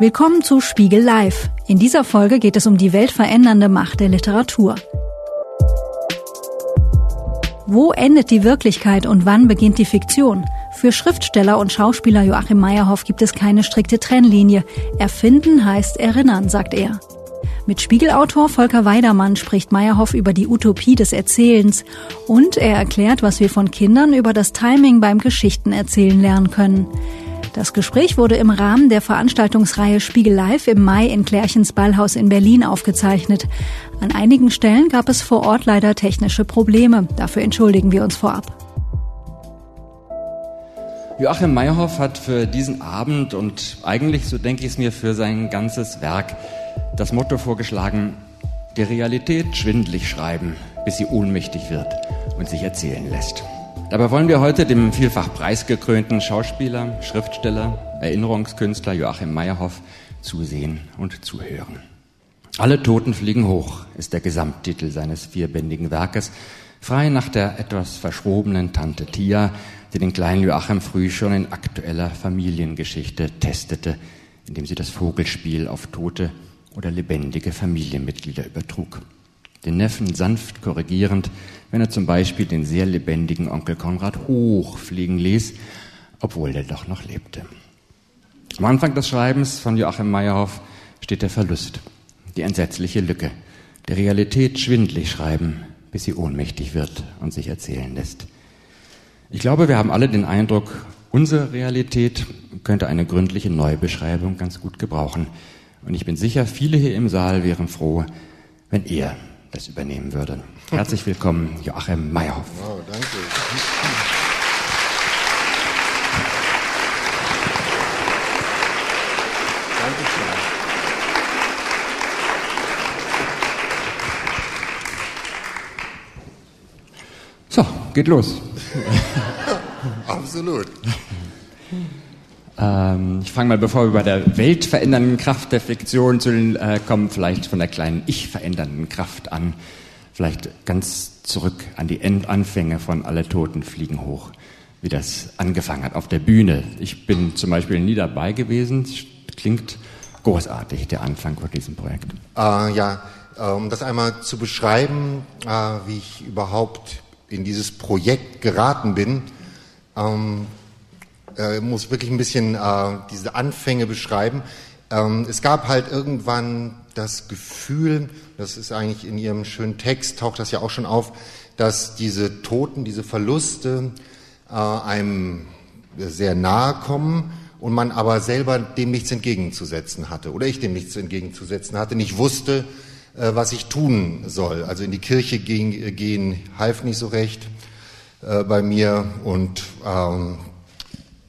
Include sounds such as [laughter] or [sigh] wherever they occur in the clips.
Willkommen zu Spiegel Live. In dieser Folge geht es um die weltverändernde Macht der Literatur. Wo endet die Wirklichkeit und wann beginnt die Fiktion? Für Schriftsteller und Schauspieler Joachim Meyerhoff gibt es keine strikte Trennlinie. Erfinden heißt erinnern, sagt er. Mit Spiegelautor Volker Weidermann spricht Meyerhoff über die Utopie des Erzählens und er erklärt, was wir von Kindern über das Timing beim Geschichtenerzählen lernen können. Das Gespräch wurde im Rahmen der Veranstaltungsreihe Spiegel Live im Mai in Klärchens Ballhaus in Berlin aufgezeichnet. An einigen Stellen gab es vor Ort leider technische Probleme. Dafür entschuldigen wir uns vorab. Joachim Meyerhoff hat für diesen Abend und eigentlich, so denke ich es mir, für sein ganzes Werk das Motto vorgeschlagen, die Realität schwindlig schreiben, bis sie ohnmächtig wird und sich erzählen lässt. Dabei wollen wir heute dem vielfach preisgekrönten Schauspieler, Schriftsteller, Erinnerungskünstler Joachim Meyerhoff zusehen und zuhören. Alle Toten fliegen hoch ist der Gesamttitel seines vierbändigen Werkes, frei nach der etwas verschrobenen Tante Tia, die den kleinen Joachim früh schon in aktueller Familiengeschichte testete, indem sie das Vogelspiel auf tote oder lebendige Familienmitglieder übertrug den Neffen sanft korrigierend, wenn er zum Beispiel den sehr lebendigen Onkel Konrad hochfliegen ließ, obwohl der doch noch lebte. Am Anfang des Schreibens von Joachim Meyerhoff steht der Verlust, die entsetzliche Lücke, der Realität schwindlig schreiben, bis sie ohnmächtig wird und sich erzählen lässt. Ich glaube, wir haben alle den Eindruck, unsere Realität könnte eine gründliche Neubeschreibung ganz gut gebrauchen. Und ich bin sicher, viele hier im Saal wären froh, wenn ihr das übernehmen würde. Herzlich willkommen, Joachim Meyerhoff. Wow, danke. So, geht los. [laughs] Absolut. Ähm, ich fange mal, bevor wir bei der weltverändernden Kraft der Fiktion zu den, äh, kommen, vielleicht von der kleinen ich-verändernden Kraft an. Vielleicht ganz zurück an die Endanfänge von Alle Toten fliegen hoch, wie das angefangen hat auf der Bühne. Ich bin zum Beispiel nie dabei gewesen. Klingt großartig, der Anfang von diesem Projekt. Äh, ja, um das einmal zu beschreiben, äh, wie ich überhaupt in dieses Projekt geraten bin. Ähm, äh, muss wirklich ein bisschen äh, diese Anfänge beschreiben. Ähm, es gab halt irgendwann das Gefühl, das ist eigentlich in Ihrem schönen Text, taucht das ja auch schon auf, dass diese Toten, diese Verluste äh, einem sehr nahe kommen und man aber selber dem nichts entgegenzusetzen hatte oder ich dem nichts entgegenzusetzen hatte, nicht wusste, äh, was ich tun soll. Also in die Kirche ging, gehen half nicht so recht äh, bei mir und ähm,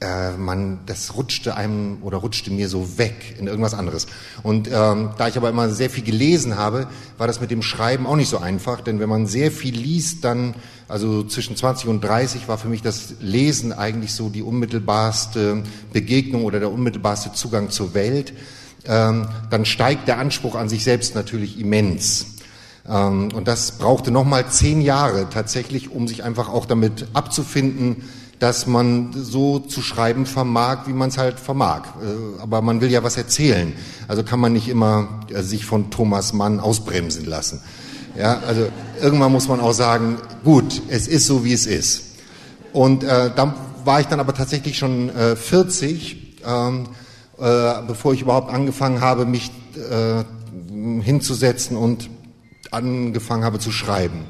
äh, man, das rutschte einem oder rutschte mir so weg in irgendwas anderes. Und ähm, da ich aber immer sehr viel gelesen habe, war das mit dem Schreiben auch nicht so einfach, denn wenn man sehr viel liest, dann, also zwischen 20 und 30 war für mich das Lesen eigentlich so die unmittelbarste Begegnung oder der unmittelbarste Zugang zur Welt. Ähm, dann steigt der Anspruch an sich selbst natürlich immens. Ähm, und das brauchte nochmal zehn Jahre tatsächlich, um sich einfach auch damit abzufinden, dass man so zu schreiben vermag, wie man es halt vermag. Äh, aber man will ja was erzählen. Also kann man nicht immer äh, sich von Thomas Mann ausbremsen lassen. Ja, also irgendwann muss man auch sagen, gut, es ist so, wie es ist. Und äh, dann war ich dann aber tatsächlich schon äh, 40, ähm, äh, bevor ich überhaupt angefangen habe, mich äh, hinzusetzen und angefangen habe zu schreiben.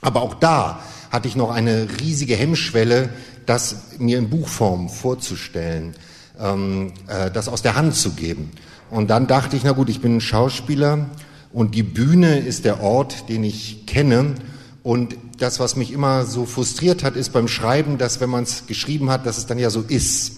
Aber auch da hatte ich noch eine riesige Hemmschwelle, das mir in Buchform vorzustellen, ähm, äh, das aus der Hand zu geben. Und dann dachte ich, na gut, ich bin ein Schauspieler und die Bühne ist der Ort, den ich kenne. Und das, was mich immer so frustriert hat, ist beim Schreiben, dass wenn man es geschrieben hat, dass es dann ja so ist.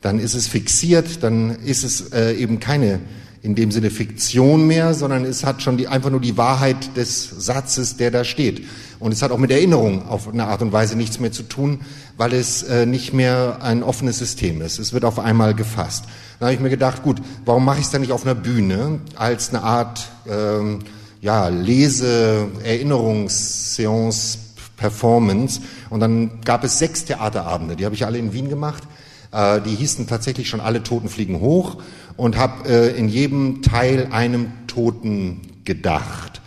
Dann ist es fixiert, dann ist es äh, eben keine in dem Sinne Fiktion mehr, sondern es hat schon die, einfach nur die Wahrheit des Satzes, der da steht. Und es hat auch mit Erinnerung auf eine Art und Weise nichts mehr zu tun, weil es äh, nicht mehr ein offenes System ist. Es wird auf einmal gefasst. Dann habe ich mir gedacht, gut, warum mache ich es dann nicht auf einer Bühne als eine Art ähm, ja, Lese, Erinnerungsseance, Performance. Und dann gab es sechs Theaterabende, die habe ich alle in Wien gemacht Äh, die hießen tatsächlich schon alle Toten fliegen hoch und habe äh, in jedem Teil einem Toten gedacht.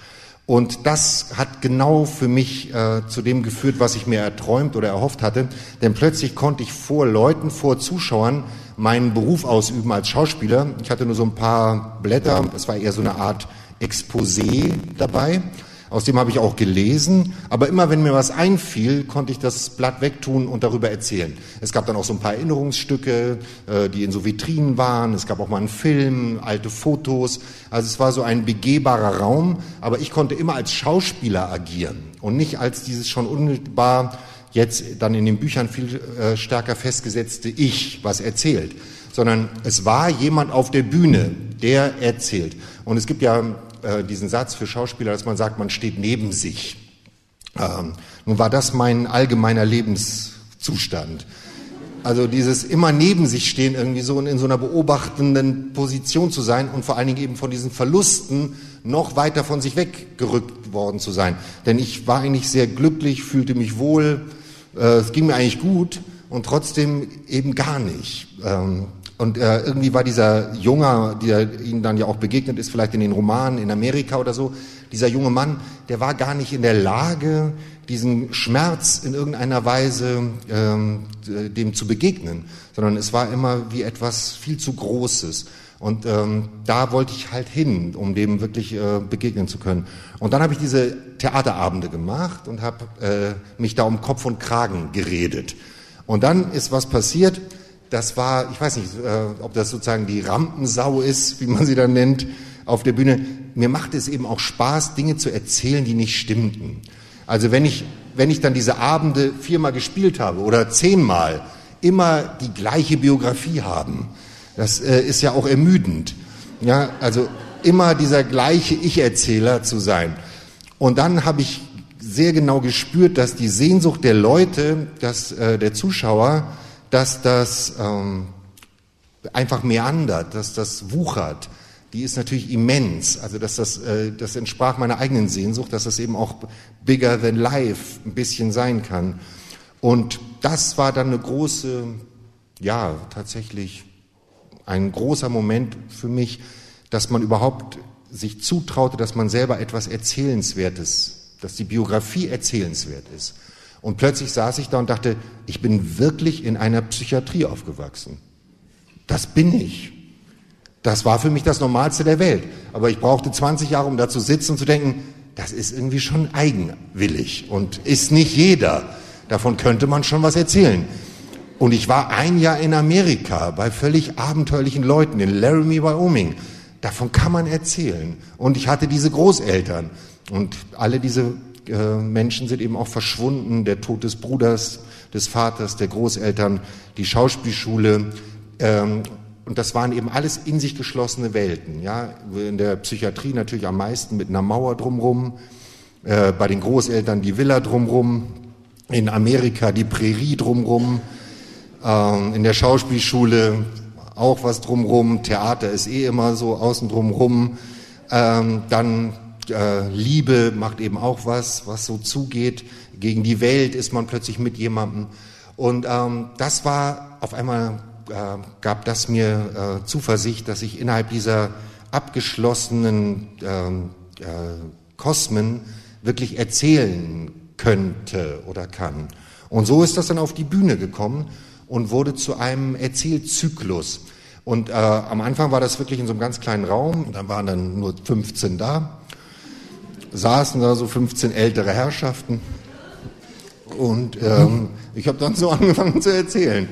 Und das hat genau für mich äh, zu dem geführt, was ich mir erträumt oder erhofft hatte. Denn plötzlich konnte ich vor Leuten, vor Zuschauern meinen Beruf ausüben als Schauspieler. Ich hatte nur so ein paar Blätter, es war eher so eine Art Exposé dabei. Aus dem habe ich auch gelesen, aber immer wenn mir was einfiel, konnte ich das Blatt wegtun und darüber erzählen. Es gab dann auch so ein paar Erinnerungsstücke, äh, die in so Vitrinen waren. Es gab auch mal einen Film, alte Fotos. Also es war so ein begehbarer Raum, aber ich konnte immer als Schauspieler agieren und nicht als dieses schon unmittelbar jetzt dann in den Büchern viel äh, stärker festgesetzte Ich, was erzählt, sondern es war jemand auf der Bühne, der erzählt. Und es gibt ja äh, diesen Satz für Schauspieler, dass man sagt, man steht neben sich. Ähm, nun war das mein allgemeiner Lebenszustand. Also dieses immer neben sich stehen, irgendwie so in so einer beobachtenden Position zu sein und vor allen Dingen eben von diesen Verlusten noch weiter von sich weggerückt worden zu sein. Denn ich war eigentlich sehr glücklich, fühlte mich wohl, äh, es ging mir eigentlich gut und trotzdem eben gar nicht. Ähm, und äh, irgendwie war dieser Junge, der ihnen dann ja auch begegnet ist, vielleicht in den Romanen in Amerika oder so, dieser junge Mann, der war gar nicht in der Lage, diesen Schmerz in irgendeiner Weise ähm, dem zu begegnen, sondern es war immer wie etwas viel zu Großes. Und ähm, da wollte ich halt hin, um dem wirklich äh, begegnen zu können. Und dann habe ich diese Theaterabende gemacht und habe äh, mich da um Kopf und Kragen geredet. Und dann ist was passiert, das war, ich weiß nicht, äh, ob das sozusagen die Rampensau ist, wie man sie dann nennt, auf der Bühne. Mir macht es eben auch Spaß, Dinge zu erzählen, die nicht stimmten. Also wenn ich, wenn ich dann diese Abende viermal gespielt habe oder zehnmal, immer die gleiche Biografie haben, das äh, ist ja auch ermüdend. Ja, also immer dieser gleiche Ich-Erzähler zu sein. Und dann habe ich sehr genau gespürt, dass die Sehnsucht der Leute, dass äh, der Zuschauer dass das ähm, einfach meandert, dass das wuchert, die ist natürlich immens. Also dass das, äh, das entsprach meiner eigenen Sehnsucht, dass das eben auch bigger than life ein bisschen sein kann. Und das war dann eine große, ja, tatsächlich ein großer Moment für mich, dass man überhaupt sich zutraute, dass man selber etwas Erzählenswertes, dass die Biografie erzählenswert ist. Und plötzlich saß ich da und dachte, ich bin wirklich in einer Psychiatrie aufgewachsen. Das bin ich. Das war für mich das Normalste der Welt. Aber ich brauchte 20 Jahre, um da zu sitzen und zu denken, das ist irgendwie schon eigenwillig und ist nicht jeder. Davon könnte man schon was erzählen. Und ich war ein Jahr in Amerika bei völlig abenteuerlichen Leuten in Laramie, Wyoming. Davon kann man erzählen. Und ich hatte diese Großeltern und alle diese äh, Menschen sind eben auch verschwunden, der Tod des Bruders, des Vaters, der Großeltern, die Schauspielschule. Ähm, und das waren eben alles in sich geschlossene Welten. Ja? In der Psychiatrie natürlich am meisten mit einer Mauer drumrum, äh, bei den Großeltern die Villa drumrum, in Amerika die Prärie drumrum, äh, in der Schauspielschule auch was drumrum, Theater ist eh immer so außen drumrum, ähm, dann äh, Liebe macht eben auch was, was so zugeht. Gegen die Welt ist man plötzlich mit jemandem. Und ähm, das war auf einmal, äh, gab das mir äh, Zuversicht, dass ich innerhalb dieser abgeschlossenen ähm, äh, Kosmen wirklich erzählen könnte oder kann. Und so ist das dann auf die Bühne gekommen und wurde zu einem Erzählzyklus. Und äh, am Anfang war das wirklich in so einem ganz kleinen Raum, dann waren dann nur 15 da saßen da so 15 ältere Herrschaften und ähm, ich habe dann so [laughs] angefangen zu erzählen.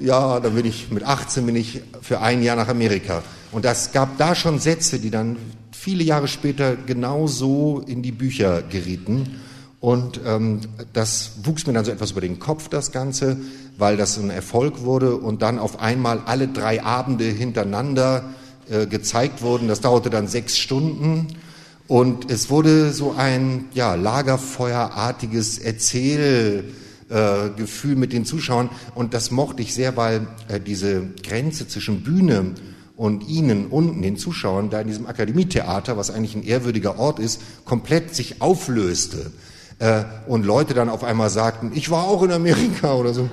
Ja, dann bin ich mit 18 bin ich für ein Jahr nach Amerika und das gab da schon Sätze, die dann viele Jahre später genauso in die Bücher gerieten. Und ähm, das wuchs mir dann so etwas über den Kopf, das Ganze, weil das ein Erfolg wurde und dann auf einmal alle drei Abende hintereinander äh, gezeigt wurden. Das dauerte dann sechs Stunden und es wurde so ein ja, Lagerfeuerartiges Erzählgefühl äh, mit den Zuschauern. Und das mochte ich sehr, weil äh, diese Grenze zwischen Bühne und ihnen unten, den Zuschauern, da in diesem Akademietheater, was eigentlich ein ehrwürdiger Ort ist, komplett sich auflöste. Äh, und Leute dann auf einmal sagten, ich war auch in Amerika oder so.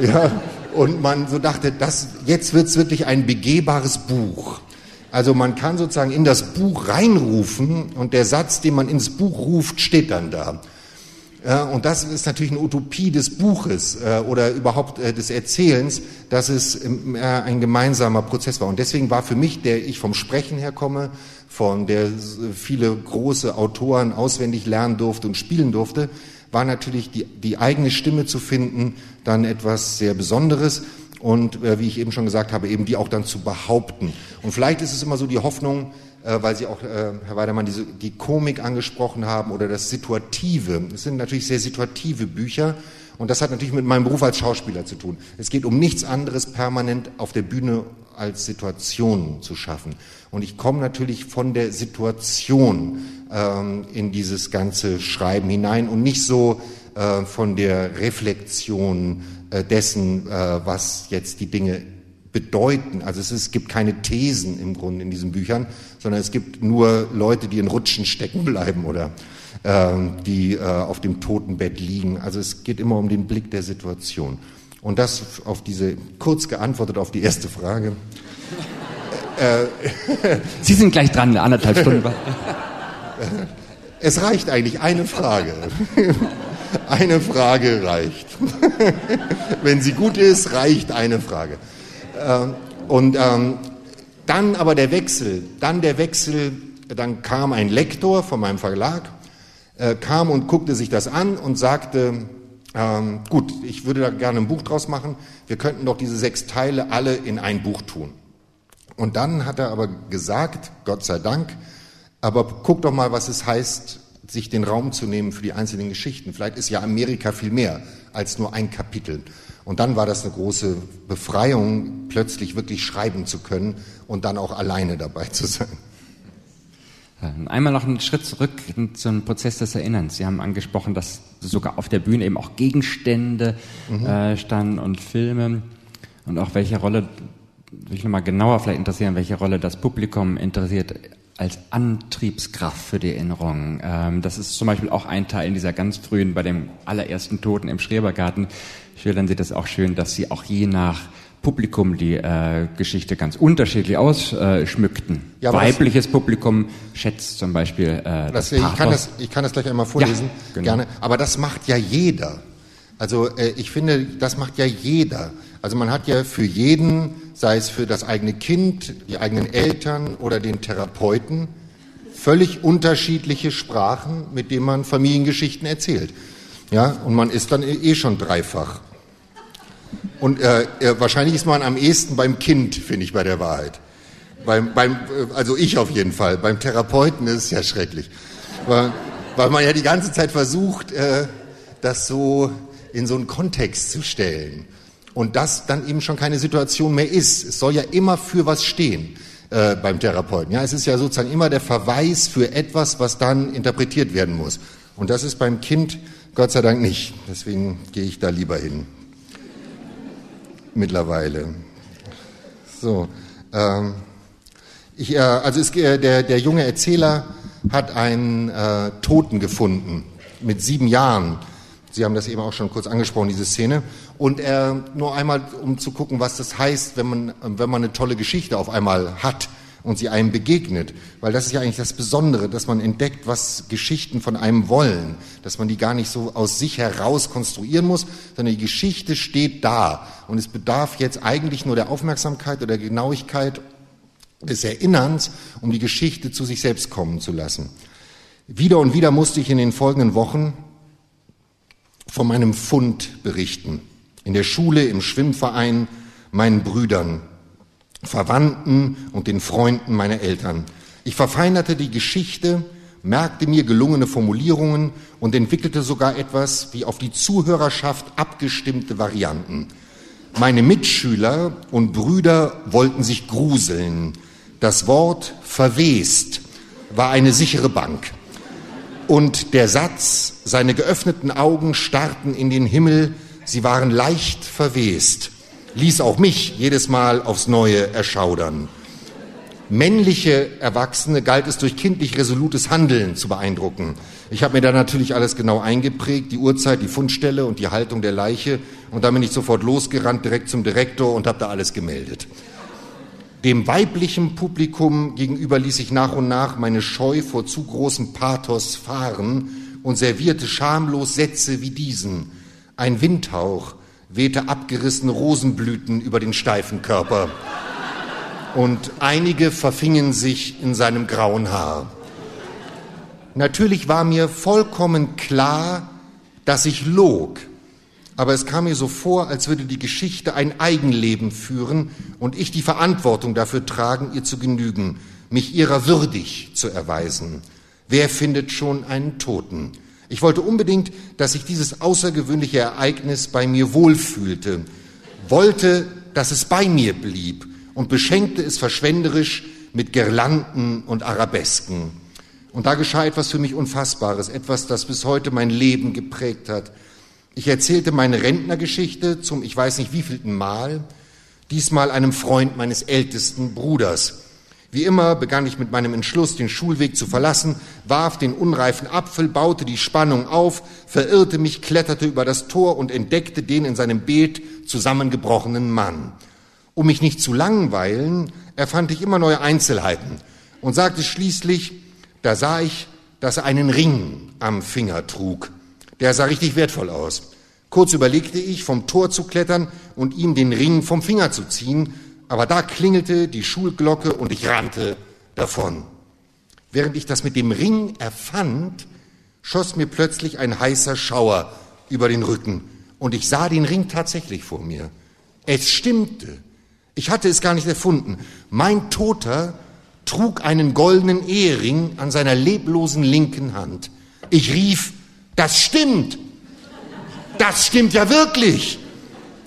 Ja, und man so dachte, das, jetzt wird's wirklich ein begehbares Buch. Also man kann sozusagen in das Buch reinrufen und der Satz, den man ins Buch ruft, steht dann da. Ja, und das ist natürlich eine Utopie des Buches äh, oder überhaupt äh, des Erzählens, dass es äh, ein gemeinsamer Prozess war. Und deswegen war für mich, der ich vom Sprechen herkomme, von der viele große Autoren auswendig lernen durfte und spielen durfte, war natürlich die, die eigene Stimme zu finden dann etwas sehr Besonderes und äh, wie ich eben schon gesagt habe, eben die auch dann zu behaupten. Und vielleicht ist es immer so die Hoffnung, äh, weil Sie auch, äh, Herr Weidermann, diese, die Komik angesprochen haben oder das Situative. Es sind natürlich sehr situative Bücher und das hat natürlich mit meinem Beruf als Schauspieler zu tun. Es geht um nichts anderes permanent auf der Bühne als Situationen zu schaffen. Und ich komme natürlich von der Situation ähm, in dieses ganze Schreiben hinein und nicht so äh, von der Reflexion dessen, äh, was jetzt die Dinge bedeuten. Also es, ist, es gibt keine Thesen im Grunde in diesen Büchern, sondern es gibt nur Leute, die in Rutschen stecken bleiben oder äh, die äh, auf dem Totenbett liegen. Also es geht immer um den Blick der Situation. Und das auf diese kurz geantwortet auf die erste Frage. Äh, Sie sind gleich dran, eine anderthalb Stunden. [laughs] es reicht eigentlich eine Frage. [laughs] Eine Frage reicht. [laughs] Wenn sie gut ist, reicht eine Frage. Ähm, und ähm, dann aber der Wechsel, dann der Wechsel, dann kam ein Lektor von meinem Verlag, äh, kam und guckte sich das an und sagte, ähm, gut, ich würde da gerne ein Buch draus machen, wir könnten doch diese sechs Teile alle in ein Buch tun. Und dann hat er aber gesagt, Gott sei Dank, aber guck doch mal, was es heißt, sich den Raum zu nehmen für die einzelnen Geschichten. Vielleicht ist ja Amerika viel mehr als nur ein Kapitel. Und dann war das eine große Befreiung, plötzlich wirklich schreiben zu können und dann auch alleine dabei zu sein. Ähm, einmal noch einen Schritt zurück zum Prozess des Erinnerns. Sie haben angesprochen, dass sogar auf der Bühne eben auch Gegenstände mhm. äh, standen und Filme und auch welche Rolle, will ich nochmal genauer vielleicht interessieren, welche Rolle das Publikum interessiert als Antriebskraft für die Erinnerung. Ähm, das ist zum Beispiel auch ein Teil in dieser ganz frühen, bei dem allerersten Toten im Schrebergarten, schildern Sie das auch schön, dass Sie auch je nach Publikum die äh, Geschichte ganz unterschiedlich ausschmückten. Ja, Weibliches Publikum schätzt zum Beispiel äh, das, das ich, kann das, ich kann das gleich einmal vorlesen, ja, genau. gerne. Aber das macht ja jeder. Also äh, ich finde, das macht ja jeder. Also man hat ja für jeden, sei es für das eigene Kind, die eigenen Eltern oder den Therapeuten, völlig unterschiedliche Sprachen, mit denen man Familiengeschichten erzählt. Ja, und man ist dann eh schon dreifach. Und äh, wahrscheinlich ist man am ehesten beim Kind, finde ich, bei der Wahrheit. Beim, beim, äh, also ich auf jeden Fall. Beim Therapeuten ist es ja schrecklich. Weil, weil man ja die ganze Zeit versucht, äh, das so in so einen Kontext zu stellen und das dann eben schon keine Situation mehr ist. Es soll ja immer für was stehen äh, beim Therapeuten. Ja, es ist ja sozusagen immer der Verweis für etwas, was dann interpretiert werden muss. Und das ist beim Kind Gott sei Dank nicht. Deswegen gehe ich da lieber hin. Mittlerweile. So. Ähm, ich, äh, also es, äh, der, der junge Erzähler hat einen äh, Toten gefunden mit sieben Jahren Sie haben das eben auch schon kurz angesprochen, diese Szene. Und äh, nur einmal, um zu gucken, was das heißt, wenn man, wenn man eine tolle Geschichte auf einmal hat und sie einem begegnet. Weil das ist ja eigentlich das Besondere, dass man entdeckt, was Geschichten von einem wollen. Dass man die gar nicht so aus sich heraus konstruieren muss, sondern die Geschichte steht da. Und es bedarf jetzt eigentlich nur der Aufmerksamkeit oder der Genauigkeit des Erinnerns, um die Geschichte zu sich selbst kommen zu lassen. Wieder und wieder musste ich in den folgenden Wochen von meinem Fund berichten. In der Schule, im Schwimmverein, meinen Brüdern, Verwandten und den Freunden meiner Eltern. Ich verfeinerte die Geschichte, merkte mir gelungene Formulierungen und entwickelte sogar etwas wie auf die Zuhörerschaft abgestimmte Varianten. Meine Mitschüler und Brüder wollten sich gruseln. Das Wort verwest war eine sichere Bank. Und der Satz, seine geöffneten Augen starrten in den Himmel, sie waren leicht verwest, ließ auch mich jedes Mal aufs Neue erschaudern. Männliche Erwachsene galt es durch kindlich resolutes Handeln zu beeindrucken. Ich habe mir da natürlich alles genau eingeprägt, die Uhrzeit, die Fundstelle und die Haltung der Leiche. Und dann bin ich sofort losgerannt, direkt zum Direktor und habe da alles gemeldet. Dem weiblichen Publikum gegenüber ließ ich nach und nach meine Scheu vor zu großem Pathos fahren und servierte schamlos Sätze wie diesen. Ein Windhauch wehte abgerissene Rosenblüten über den steifen Körper und einige verfingen sich in seinem grauen Haar. Natürlich war mir vollkommen klar, dass ich log, aber es kam mir so vor, als würde die Geschichte ein Eigenleben führen und ich die Verantwortung dafür tragen, ihr zu genügen, mich ihrer würdig zu erweisen. Wer findet schon einen Toten? Ich wollte unbedingt, dass sich dieses außergewöhnliche Ereignis bei mir wohlfühlte, wollte, dass es bei mir blieb und beschenkte es verschwenderisch mit Girlanden und Arabesken. Und da geschah etwas für mich Unfassbares, etwas, das bis heute mein Leben geprägt hat. Ich erzählte meine Rentnergeschichte zum ich weiß nicht wievielten Mal, diesmal einem Freund meines ältesten Bruders. Wie immer begann ich mit meinem Entschluss, den Schulweg zu verlassen, warf den unreifen Apfel, baute die Spannung auf, verirrte mich, kletterte über das Tor und entdeckte den in seinem Beet zusammengebrochenen Mann. Um mich nicht zu langweilen, erfand ich immer neue Einzelheiten und sagte schließlich, da sah ich, dass er einen Ring am Finger trug. Der sah richtig wertvoll aus. Kurz überlegte ich, vom Tor zu klettern und ihm den Ring vom Finger zu ziehen, aber da klingelte die Schulglocke und ich rannte davon. Während ich das mit dem Ring erfand, schoss mir plötzlich ein heißer Schauer über den Rücken und ich sah den Ring tatsächlich vor mir. Es stimmte. Ich hatte es gar nicht erfunden. Mein Toter trug einen goldenen Ehering an seiner leblosen linken Hand. Ich rief, das stimmt. Das stimmt ja wirklich.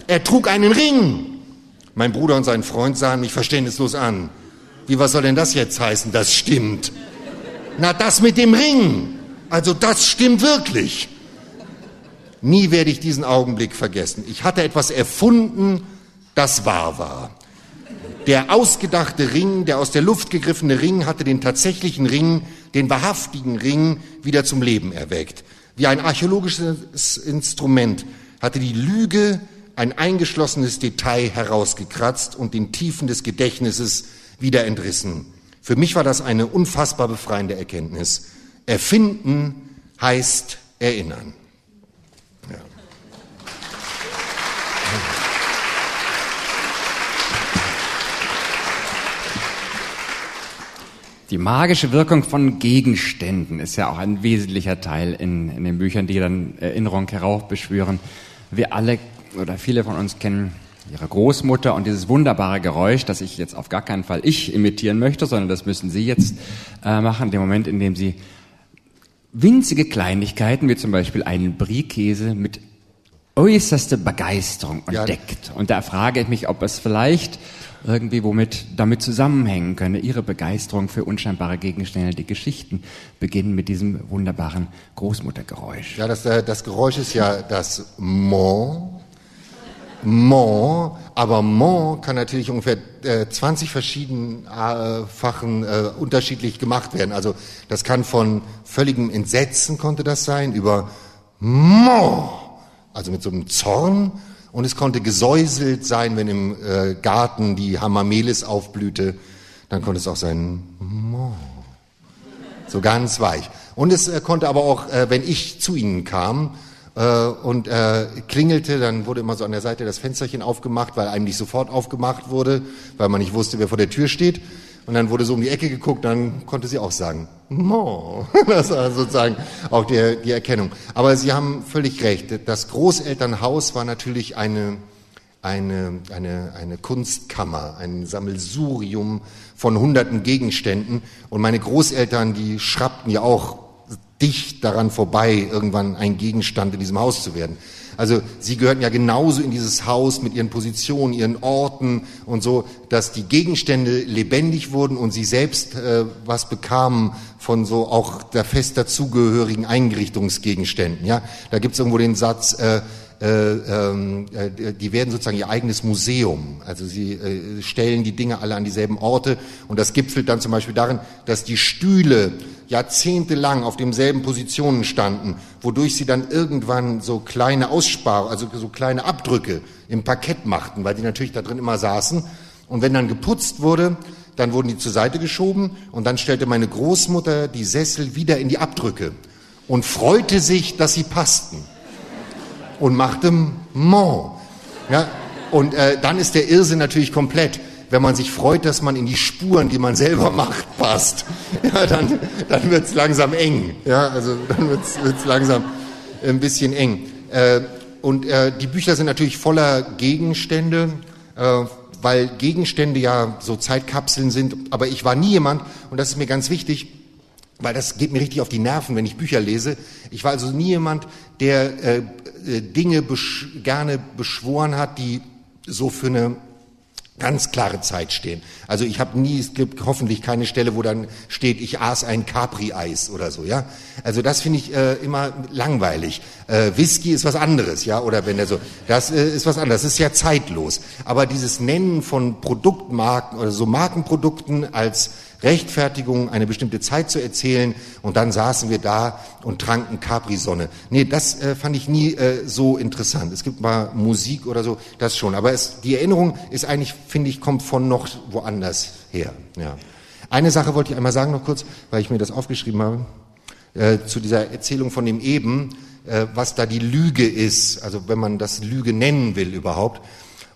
Er trug einen Ring. Mein Bruder und sein Freund sahen mich verständnislos an. Wie, was soll denn das jetzt heißen? Das stimmt. Na, das mit dem Ring. Also das stimmt wirklich. Nie werde ich diesen Augenblick vergessen. Ich hatte etwas erfunden, das wahr war. Der ausgedachte Ring, der aus der Luft gegriffene Ring hatte den tatsächlichen Ring, den wahrhaftigen Ring wieder zum Leben erweckt. Wie ein archäologisches Instrument hatte die Lüge ein eingeschlossenes Detail herausgekratzt und den Tiefen des Gedächtnisses wieder entrissen. Für mich war das eine unfassbar befreiende Erkenntnis. Erfinden heißt erinnern. Ja. Die magische Wirkung von Gegenständen ist ja auch ein wesentlicher Teil in, in den Büchern, die dann Erinnerung heraufbeschwören. Wir alle oder viele von uns kennen ihre Großmutter und dieses wunderbare Geräusch, das ich jetzt auf gar keinen Fall ich imitieren möchte, sondern das müssen Sie jetzt äh, machen, dem Moment, in dem Sie winzige Kleinigkeiten, wie zum Beispiel einen Brie-Käse mit äußerste Begeisterung entdeckt. Ja. Und da frage ich mich, ob es vielleicht irgendwie womit damit zusammenhängen könne. Ihre Begeisterung für unscheinbare Gegenstände, die Geschichten beginnen mit diesem wunderbaren Großmuttergeräusch. Ja, das, äh, das Geräusch ist ja das Mon. Mon, aber Mon kann natürlich ungefähr äh, 20 verschiedenfachen äh, unterschiedlich gemacht werden. Also das kann von völligem Entsetzen konnte das sein, über Mon, also mit so einem Zorn und es konnte gesäuselt sein, wenn im äh, Garten die Hamamelis aufblühte. Dann konnte es auch sein, so ganz weich. Und es äh, konnte aber auch, äh, wenn ich zu ihnen kam äh, und äh, klingelte, dann wurde immer so an der Seite das Fensterchen aufgemacht, weil einem nicht sofort aufgemacht wurde, weil man nicht wusste, wer vor der Tür steht. Und dann wurde so um die Ecke geguckt, dann konnte sie auch sagen, Mo. [laughs] Das war sozusagen auch die, die Erkennung. Aber Sie haben völlig recht. Das Großelternhaus war natürlich eine, eine, eine, eine Kunstkammer, ein Sammelsurium von hunderten Gegenständen. Und meine Großeltern, die schrappten ja auch dicht daran vorbei, irgendwann ein Gegenstand in diesem Haus zu werden. Also sie gehörten ja genauso in dieses Haus mit ihren Positionen, ihren Orten und so, dass die Gegenstände lebendig wurden und sie selbst äh, was bekamen von so auch der fest dazugehörigen Einrichtungsgegenständen. Ja, da gibt es irgendwo den Satz: äh, äh, ähm, äh, die werden sozusagen ihr eigenes Museum. Also sie äh, stellen die Dinge alle an dieselben Orte und das gipfelt dann zum Beispiel darin, dass die Stühle jahrzehntelang auf demselben Positionen standen, wodurch sie dann irgendwann so kleine Ausspar, also so kleine Abdrücke im Parkett machten, weil die natürlich da drin immer saßen. Und wenn dann geputzt wurde, dann wurden die zur Seite geschoben und dann stellte meine Großmutter die Sessel wieder in die Abdrücke und freute sich, dass sie passten und machte Mon. Ja, und äh, dann ist der Irrsinn natürlich komplett. Wenn man sich freut, dass man in die Spuren, die man selber macht, passt, [laughs] ja, dann, dann wird es langsam eng. Ja, also dann wird es langsam ein bisschen eng. Äh, und äh, die Bücher sind natürlich voller Gegenstände, äh, weil Gegenstände ja so Zeitkapseln sind. Aber ich war nie jemand, und das ist mir ganz wichtig, weil das geht mir richtig auf die Nerven, wenn ich Bücher lese. Ich war also nie jemand, der äh, äh, Dinge besch gerne beschworen hat, die so für eine ganz klare Zeit stehen. Also ich habe nie, es gibt hoffentlich keine Stelle, wo dann steht, ich aß ein Capri-Eis oder so, ja. Also das finde ich äh, immer langweilig. Äh, Whisky ist was anderes, ja, oder wenn der so, das äh, ist was anderes, das ist ja zeitlos. Aber dieses Nennen von Produktmarken oder so Markenprodukten als Rechtfertigung, eine bestimmte Zeit zu erzählen und dann saßen wir da und tranken Capri-Sonne. Nee, das äh, fand ich nie äh, so interessant. Es gibt mal Musik oder so, das schon. Aber es, die Erinnerung ist eigentlich, finde ich, kommt von noch woanders her. Ja. Eine Sache wollte ich einmal sagen noch kurz, weil ich mir das aufgeschrieben habe, äh, zu dieser Erzählung von dem Eben, äh, was da die Lüge ist, also wenn man das Lüge nennen will überhaupt.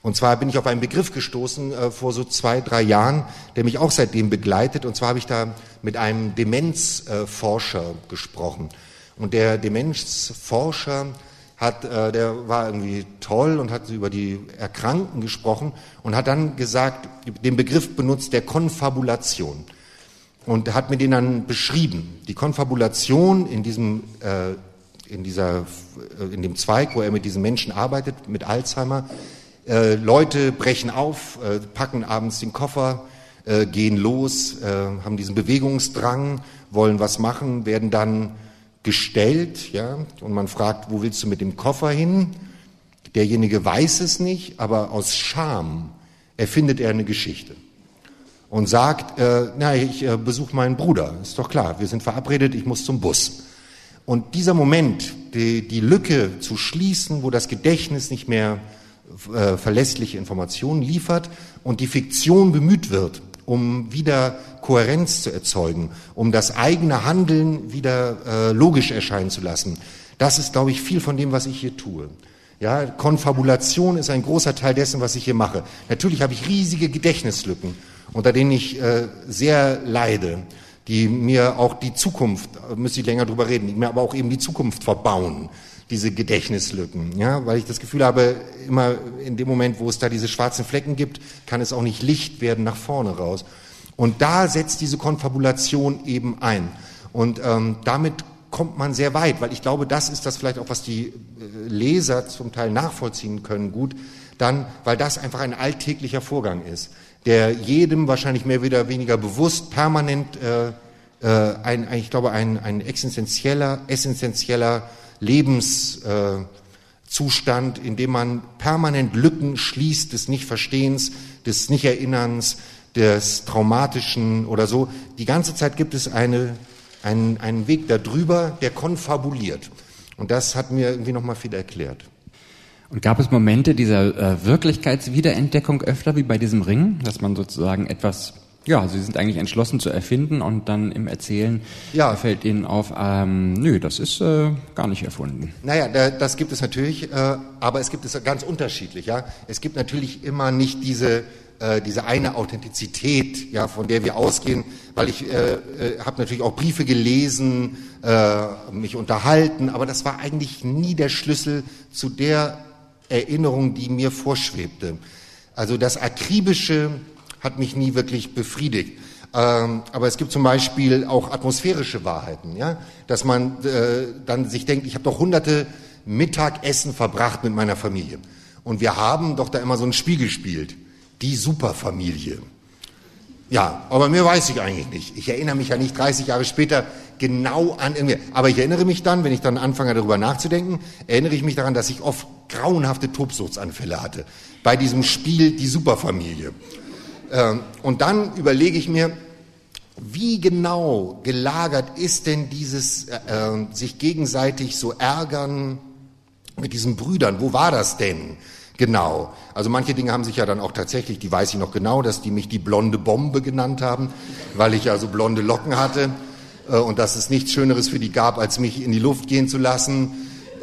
Und zwar bin ich auf einen Begriff gestoßen äh, vor so zwei, drei Jahren, der mich auch seitdem begleitet. Und zwar habe ich da mit einem Demenzforscher äh, gesprochen. Und der Demenzforscher hat, äh, der war irgendwie toll und hat über die Erkrankten gesprochen und hat dann gesagt, den Begriff benutzt der Konfabulation. Und hat mir den dann beschrieben. Die Konfabulation in diesem, äh, in dieser, äh, in dem Zweig, wo er mit diesen Menschen arbeitet, mit Alzheimer, äh, Leute brechen auf, äh, packen abends den Koffer, äh, gehen los, äh, haben diesen Bewegungsdrang, wollen was machen, werden dann gestellt, ja, und man fragt, wo willst du mit dem Koffer hin? Derjenige weiß es nicht, aber aus Scham erfindet er eine Geschichte und sagt, äh, na, ich äh, besuche meinen Bruder, ist doch klar, wir sind verabredet, ich muss zum Bus. Und dieser Moment, die, die Lücke zu schließen, wo das Gedächtnis nicht mehr äh, verlässliche Informationen liefert und die Fiktion bemüht wird, um wieder Kohärenz zu erzeugen, um das eigene Handeln wieder äh, logisch erscheinen zu lassen. Das ist, glaube ich, viel von dem, was ich hier tue. Ja, Konfabulation ist ein großer Teil dessen, was ich hier mache. Natürlich habe ich riesige Gedächtnislücken, unter denen ich äh, sehr leide, die mir auch die Zukunft, müsste ich länger drüber reden, die mir aber auch eben die Zukunft verbauen diese Gedächtnislücken, ja, weil ich das Gefühl habe, immer in dem Moment, wo es da diese schwarzen Flecken gibt, kann es auch nicht Licht werden nach vorne raus. Und da setzt diese Konfabulation eben ein. Und ähm, damit kommt man sehr weit, weil ich glaube, das ist das vielleicht auch, was die äh, Leser zum Teil nachvollziehen können, gut, dann, weil das einfach ein alltäglicher Vorgang ist, der jedem wahrscheinlich mehr oder weniger bewusst permanent äh, äh, ein, ich glaube, ein, ein existenzieller, essentieller Lebenszustand, in dem man permanent Lücken schließt des Nichtverstehens, des Nichterinnerns, des Traumatischen oder so. Die ganze Zeit gibt es eine, einen, einen Weg darüber, der konfabuliert. Und das hat mir irgendwie nochmal viel erklärt. Und gab es Momente dieser äh, Wirklichkeitswiederentdeckung öfter wie bei diesem Ring, dass man sozusagen etwas ja, Sie sind eigentlich entschlossen zu erfinden und dann im Erzählen ja. fällt Ihnen auf, ähm, nö, das ist äh, gar nicht erfunden. Naja, da, das gibt es natürlich, äh, aber es gibt es ganz unterschiedlich. Ja, Es gibt natürlich immer nicht diese, äh, diese eine Authentizität, ja, von der wir ausgehen, weil ich äh, äh, habe natürlich auch Briefe gelesen, äh, mich unterhalten, aber das war eigentlich nie der Schlüssel zu der Erinnerung, die mir vorschwebte. Also das akribische hat mich nie wirklich befriedigt. Ähm, aber es gibt zum Beispiel auch atmosphärische Wahrheiten, ja, dass man äh, dann sich denkt, ich habe doch hunderte Mittagessen verbracht mit meiner Familie und wir haben doch da immer so ein Spiel gespielt, die Superfamilie. Ja, aber mehr weiß ich eigentlich nicht. Ich erinnere mich ja nicht 30 Jahre später, genau an irgendwie. Aber ich erinnere mich dann, wenn ich dann anfange darüber nachzudenken, erinnere ich mich daran, dass ich oft grauenhafte Tobsuchtsanfälle hatte. Bei diesem Spiel Die Superfamilie. Ähm, und dann überlege ich mir, wie genau gelagert ist denn dieses äh, äh, sich gegenseitig so ärgern mit diesen Brüdern? Wo war das denn genau? Also manche Dinge haben sich ja dann auch tatsächlich, die weiß ich noch genau, dass die mich die blonde Bombe genannt haben, weil ich ja so blonde Locken hatte äh, und dass es nichts Schöneres für die gab, als mich in die Luft gehen zu lassen.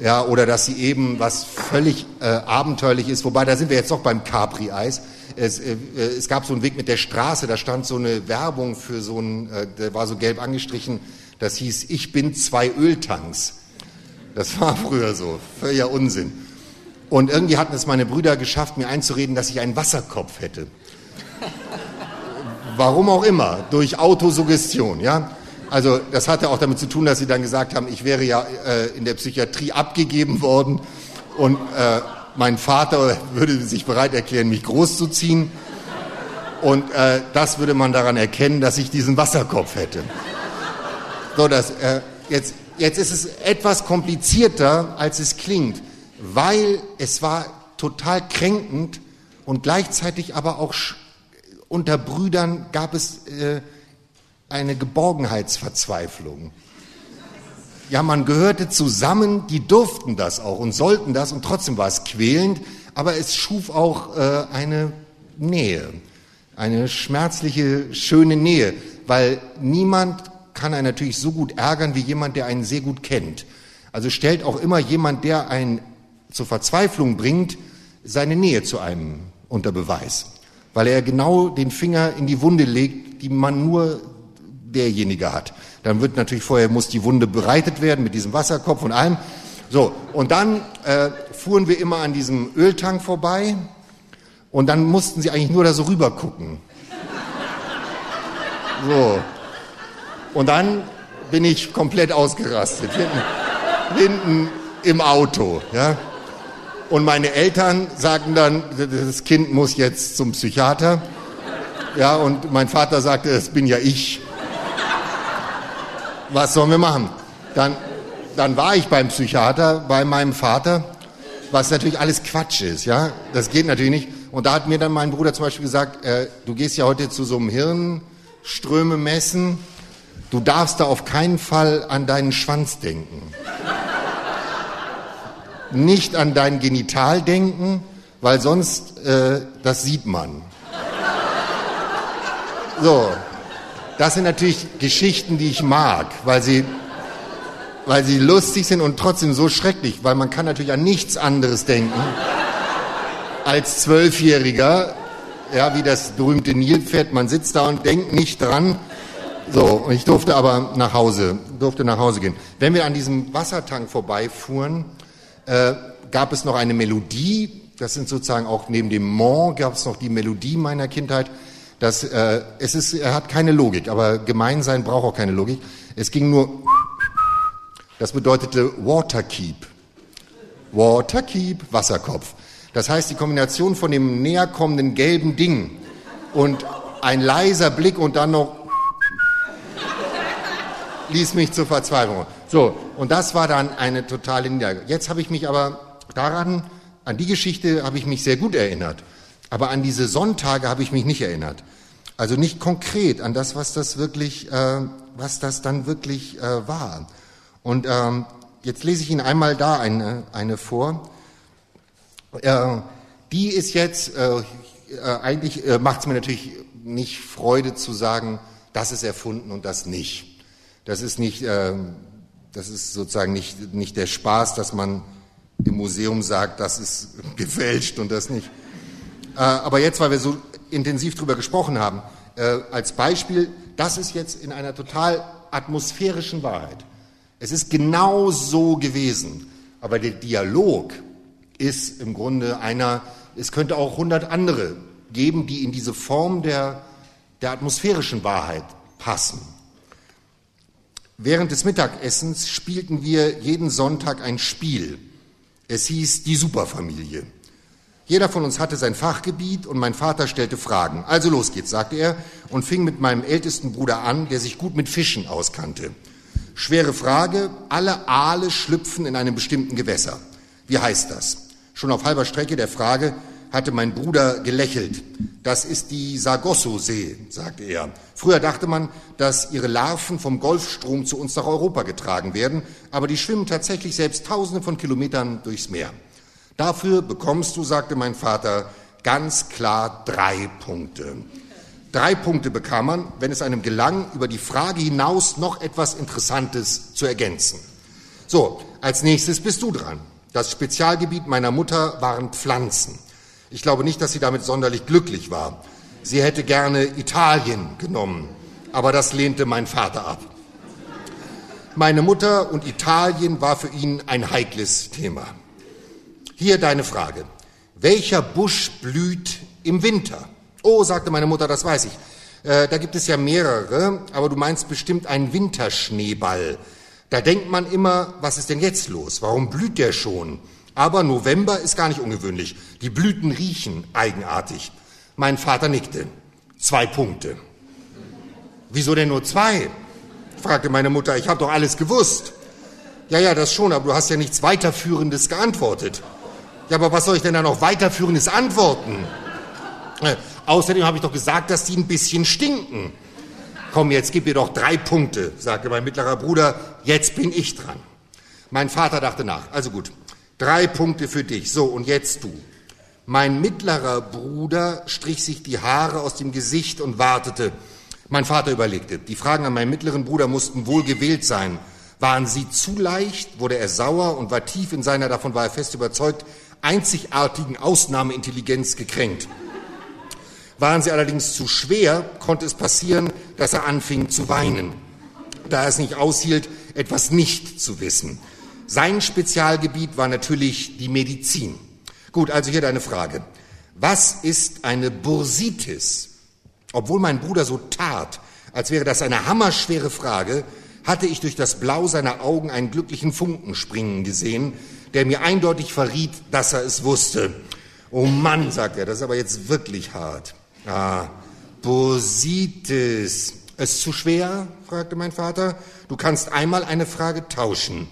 Ja, oder dass sie eben was völlig äh, abenteuerlich ist, wobei da sind wir jetzt doch beim Capri-Eis es, äh, es gab so einen Weg mit der Straße, da stand so eine Werbung für so ein, äh, der war so gelb angestrichen, das hieß, ich bin zwei Öltanks. Das war [laughs] früher so, völliger Unsinn. Und irgendwie hatten es meine Brüder geschafft, mir einzureden, dass ich einen Wasserkopf hätte. Warum auch immer, durch Autosuggestion, ja. Also das hatte auch damit zu tun, dass sie dann gesagt haben, ich wäre ja äh, in der Psychiatrie abgegeben worden und äh, mein Vater würde sich bereit erklären, mich großzuziehen. Und äh, das würde man daran erkennen, dass ich diesen Wasserkopf hätte. So, das, äh, jetzt, jetzt ist es etwas komplizierter, als es klingt, weil es war total kränkend und gleichzeitig aber auch unter Brüdern gab es äh, eine Geborgenheitsverzweiflung. Ja, man gehörte zusammen, die durften das auch und sollten das und trotzdem war es quälend, aber es schuf auch äh, eine Nähe, eine schmerzliche, schöne Nähe, weil niemand kann einen natürlich so gut ärgern wie jemand, der einen sehr gut kennt. Also stellt auch immer jemand, der einen zur Verzweiflung bringt, seine Nähe zu einem unter Beweis, weil er genau den Finger in die Wunde legt, die man nur derjenige hat. Dann wird natürlich vorher, muss die Wunde bereitet werden mit diesem Wasserkopf und allem. So, und dann äh, fuhren wir immer an diesem Öltank vorbei und dann mussten sie eigentlich nur da so rüber gucken. [laughs] So. Und dann bin ich komplett ausgerastet, hinten, hinten im Auto. Ja? Und meine Eltern sagten dann, das Kind muss jetzt zum Psychiater. Ja, und mein Vater sagte, das bin ja ich was sollen wir machen? Dann, dann war ich beim Psychiater, bei meinem Vater, was natürlich alles Quatsch ist, ja. Das geht natürlich nicht. Und da hat mir dann mein Bruder zum Beispiel gesagt, äh, du gehst ja heute zu so einem Hirnströme messen, du darfst da auf keinen Fall an deinen Schwanz denken. Nicht an dein Genital denken, weil sonst, äh, das sieht man. So, das sind natürlich Geschichten, die ich mag, weil sie, weil sie lustig sind und trotzdem so schrecklich, weil man kann natürlich an nichts anderes denken als Zwölfjähriger, ja, wie das berühmte Nilpferd. Man sitzt da und denkt nicht dran. So, ich durfte aber nach Hause, durfte nach Hause gehen. Wenn wir an diesem Wassertank vorbeifuhren, äh, gab es noch eine Melodie. Das sind sozusagen auch neben dem Mont gab es noch die Melodie meiner Kindheit. Das, äh, es ist, er hat keine Logik, aber Gemeinsein braucht auch keine Logik. Es ging nur, das bedeutete Waterkeep. Waterkeep, Wasserkopf. Das heißt, die Kombination von dem näher kommenden gelben Ding und ein leiser Blick und dann noch ließ mich zur Verzweiflung. So, und das war dann eine totale Niederlage. Jetzt habe ich mich aber daran, an die Geschichte habe ich mich sehr gut erinnert. Aber an diese Sonntage habe ich mich nicht erinnert. Also nicht konkret an das, was das wirklich, äh, was das dann wirklich äh, war. Und ähm, jetzt lese ich Ihnen einmal da eine, eine vor. Äh, die ist jetzt, äh, äh, eigentlich äh, macht es mir natürlich nicht Freude zu sagen, das ist erfunden und das nicht. Das ist nicht, äh, das ist sozusagen nicht, nicht der Spaß, dass man im Museum sagt, das ist [laughs] gefälscht und das nicht. Äh, aber jetzt, weil wir so intensiv darüber gesprochen haben, äh, als Beispiel, das ist jetzt in einer total atmosphärischen Wahrheit. Es ist genau so gewesen. Aber der Dialog ist im Grunde einer, es könnte auch hundert andere geben, die in diese Form der, der atmosphärischen Wahrheit passen. Während des Mittagessens spielten wir jeden Sonntag ein Spiel. Es hieß die Superfamilie. Jeder von uns hatte sein Fachgebiet und mein Vater stellte Fragen. Also los geht's, sagte er und fing mit meinem ältesten Bruder an, der sich gut mit Fischen auskannte. Schwere Frage, alle Aale schlüpfen in einem bestimmten Gewässer. Wie heißt das? Schon auf halber Strecke der Frage hatte mein Bruder gelächelt. Das ist die Sargasso-See, sagte er. Früher dachte man, dass ihre Larven vom Golfstrom zu uns nach Europa getragen werden, aber die schwimmen tatsächlich selbst tausende von Kilometern durchs Meer. Dafür bekommst du, sagte mein Vater, ganz klar drei Punkte. Drei Punkte bekam man, wenn es einem gelang, über die Frage hinaus noch etwas Interessantes zu ergänzen. So, als nächstes bist du dran. Das Spezialgebiet meiner Mutter waren Pflanzen. Ich glaube nicht, dass sie damit sonderlich glücklich war. Sie hätte gerne Italien genommen, aber das lehnte mein Vater ab. Meine Mutter und Italien war für ihn ein heikles Thema. Hier deine Frage. Welcher Busch blüht im Winter? Oh, sagte meine Mutter, das weiß ich. Äh, da gibt es ja mehrere, aber du meinst bestimmt einen Winterschneeball. Da denkt man immer, was ist denn jetzt los? Warum blüht der schon? Aber November ist gar nicht ungewöhnlich. Die Blüten riechen eigenartig. Mein Vater nickte. Zwei Punkte. Wieso denn nur zwei? fragte meine Mutter. Ich habe doch alles gewusst. Ja, ja, das schon, aber du hast ja nichts weiterführendes geantwortet. Ja, aber was soll ich denn da noch weiterführendes antworten? Äh, außerdem habe ich doch gesagt, dass die ein bisschen stinken. Komm, jetzt gib mir doch drei Punkte, sagte mein mittlerer Bruder. Jetzt bin ich dran. Mein Vater dachte nach. Also gut, drei Punkte für dich. So, und jetzt du. Mein mittlerer Bruder strich sich die Haare aus dem Gesicht und wartete. Mein Vater überlegte. Die Fragen an meinen mittleren Bruder mussten wohl gewählt sein. Waren sie zu leicht, wurde er sauer und war tief in seiner, davon war er fest überzeugt, einzigartigen Ausnahmeintelligenz gekränkt. Waren sie allerdings zu schwer, konnte es passieren, dass er anfing zu weinen, da er es nicht aushielt, etwas nicht zu wissen. Sein Spezialgebiet war natürlich die Medizin. Gut, also hier deine Frage. Was ist eine Bursitis? Obwohl mein Bruder so tat, als wäre das eine hammerschwere Frage, hatte ich durch das Blau seiner Augen einen glücklichen Funken springen gesehen, der mir eindeutig verriet, dass er es wusste. Oh Mann, sagt er, das ist aber jetzt wirklich hart. Ah, Bursitis. Ist zu schwer? fragte mein Vater. Du kannst einmal eine Frage tauschen.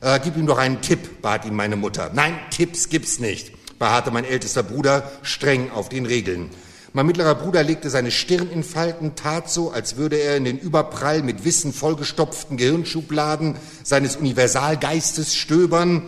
Äh, gib ihm doch einen Tipp, bat ihm meine Mutter. Nein, Tipps gibt's nicht, beharrte mein ältester Bruder streng auf den Regeln. Mein mittlerer Bruder legte seine Stirn in Falten, tat so, als würde er in den Überprall mit Wissen vollgestopften Gehirnschubladen seines Universalgeistes stöbern.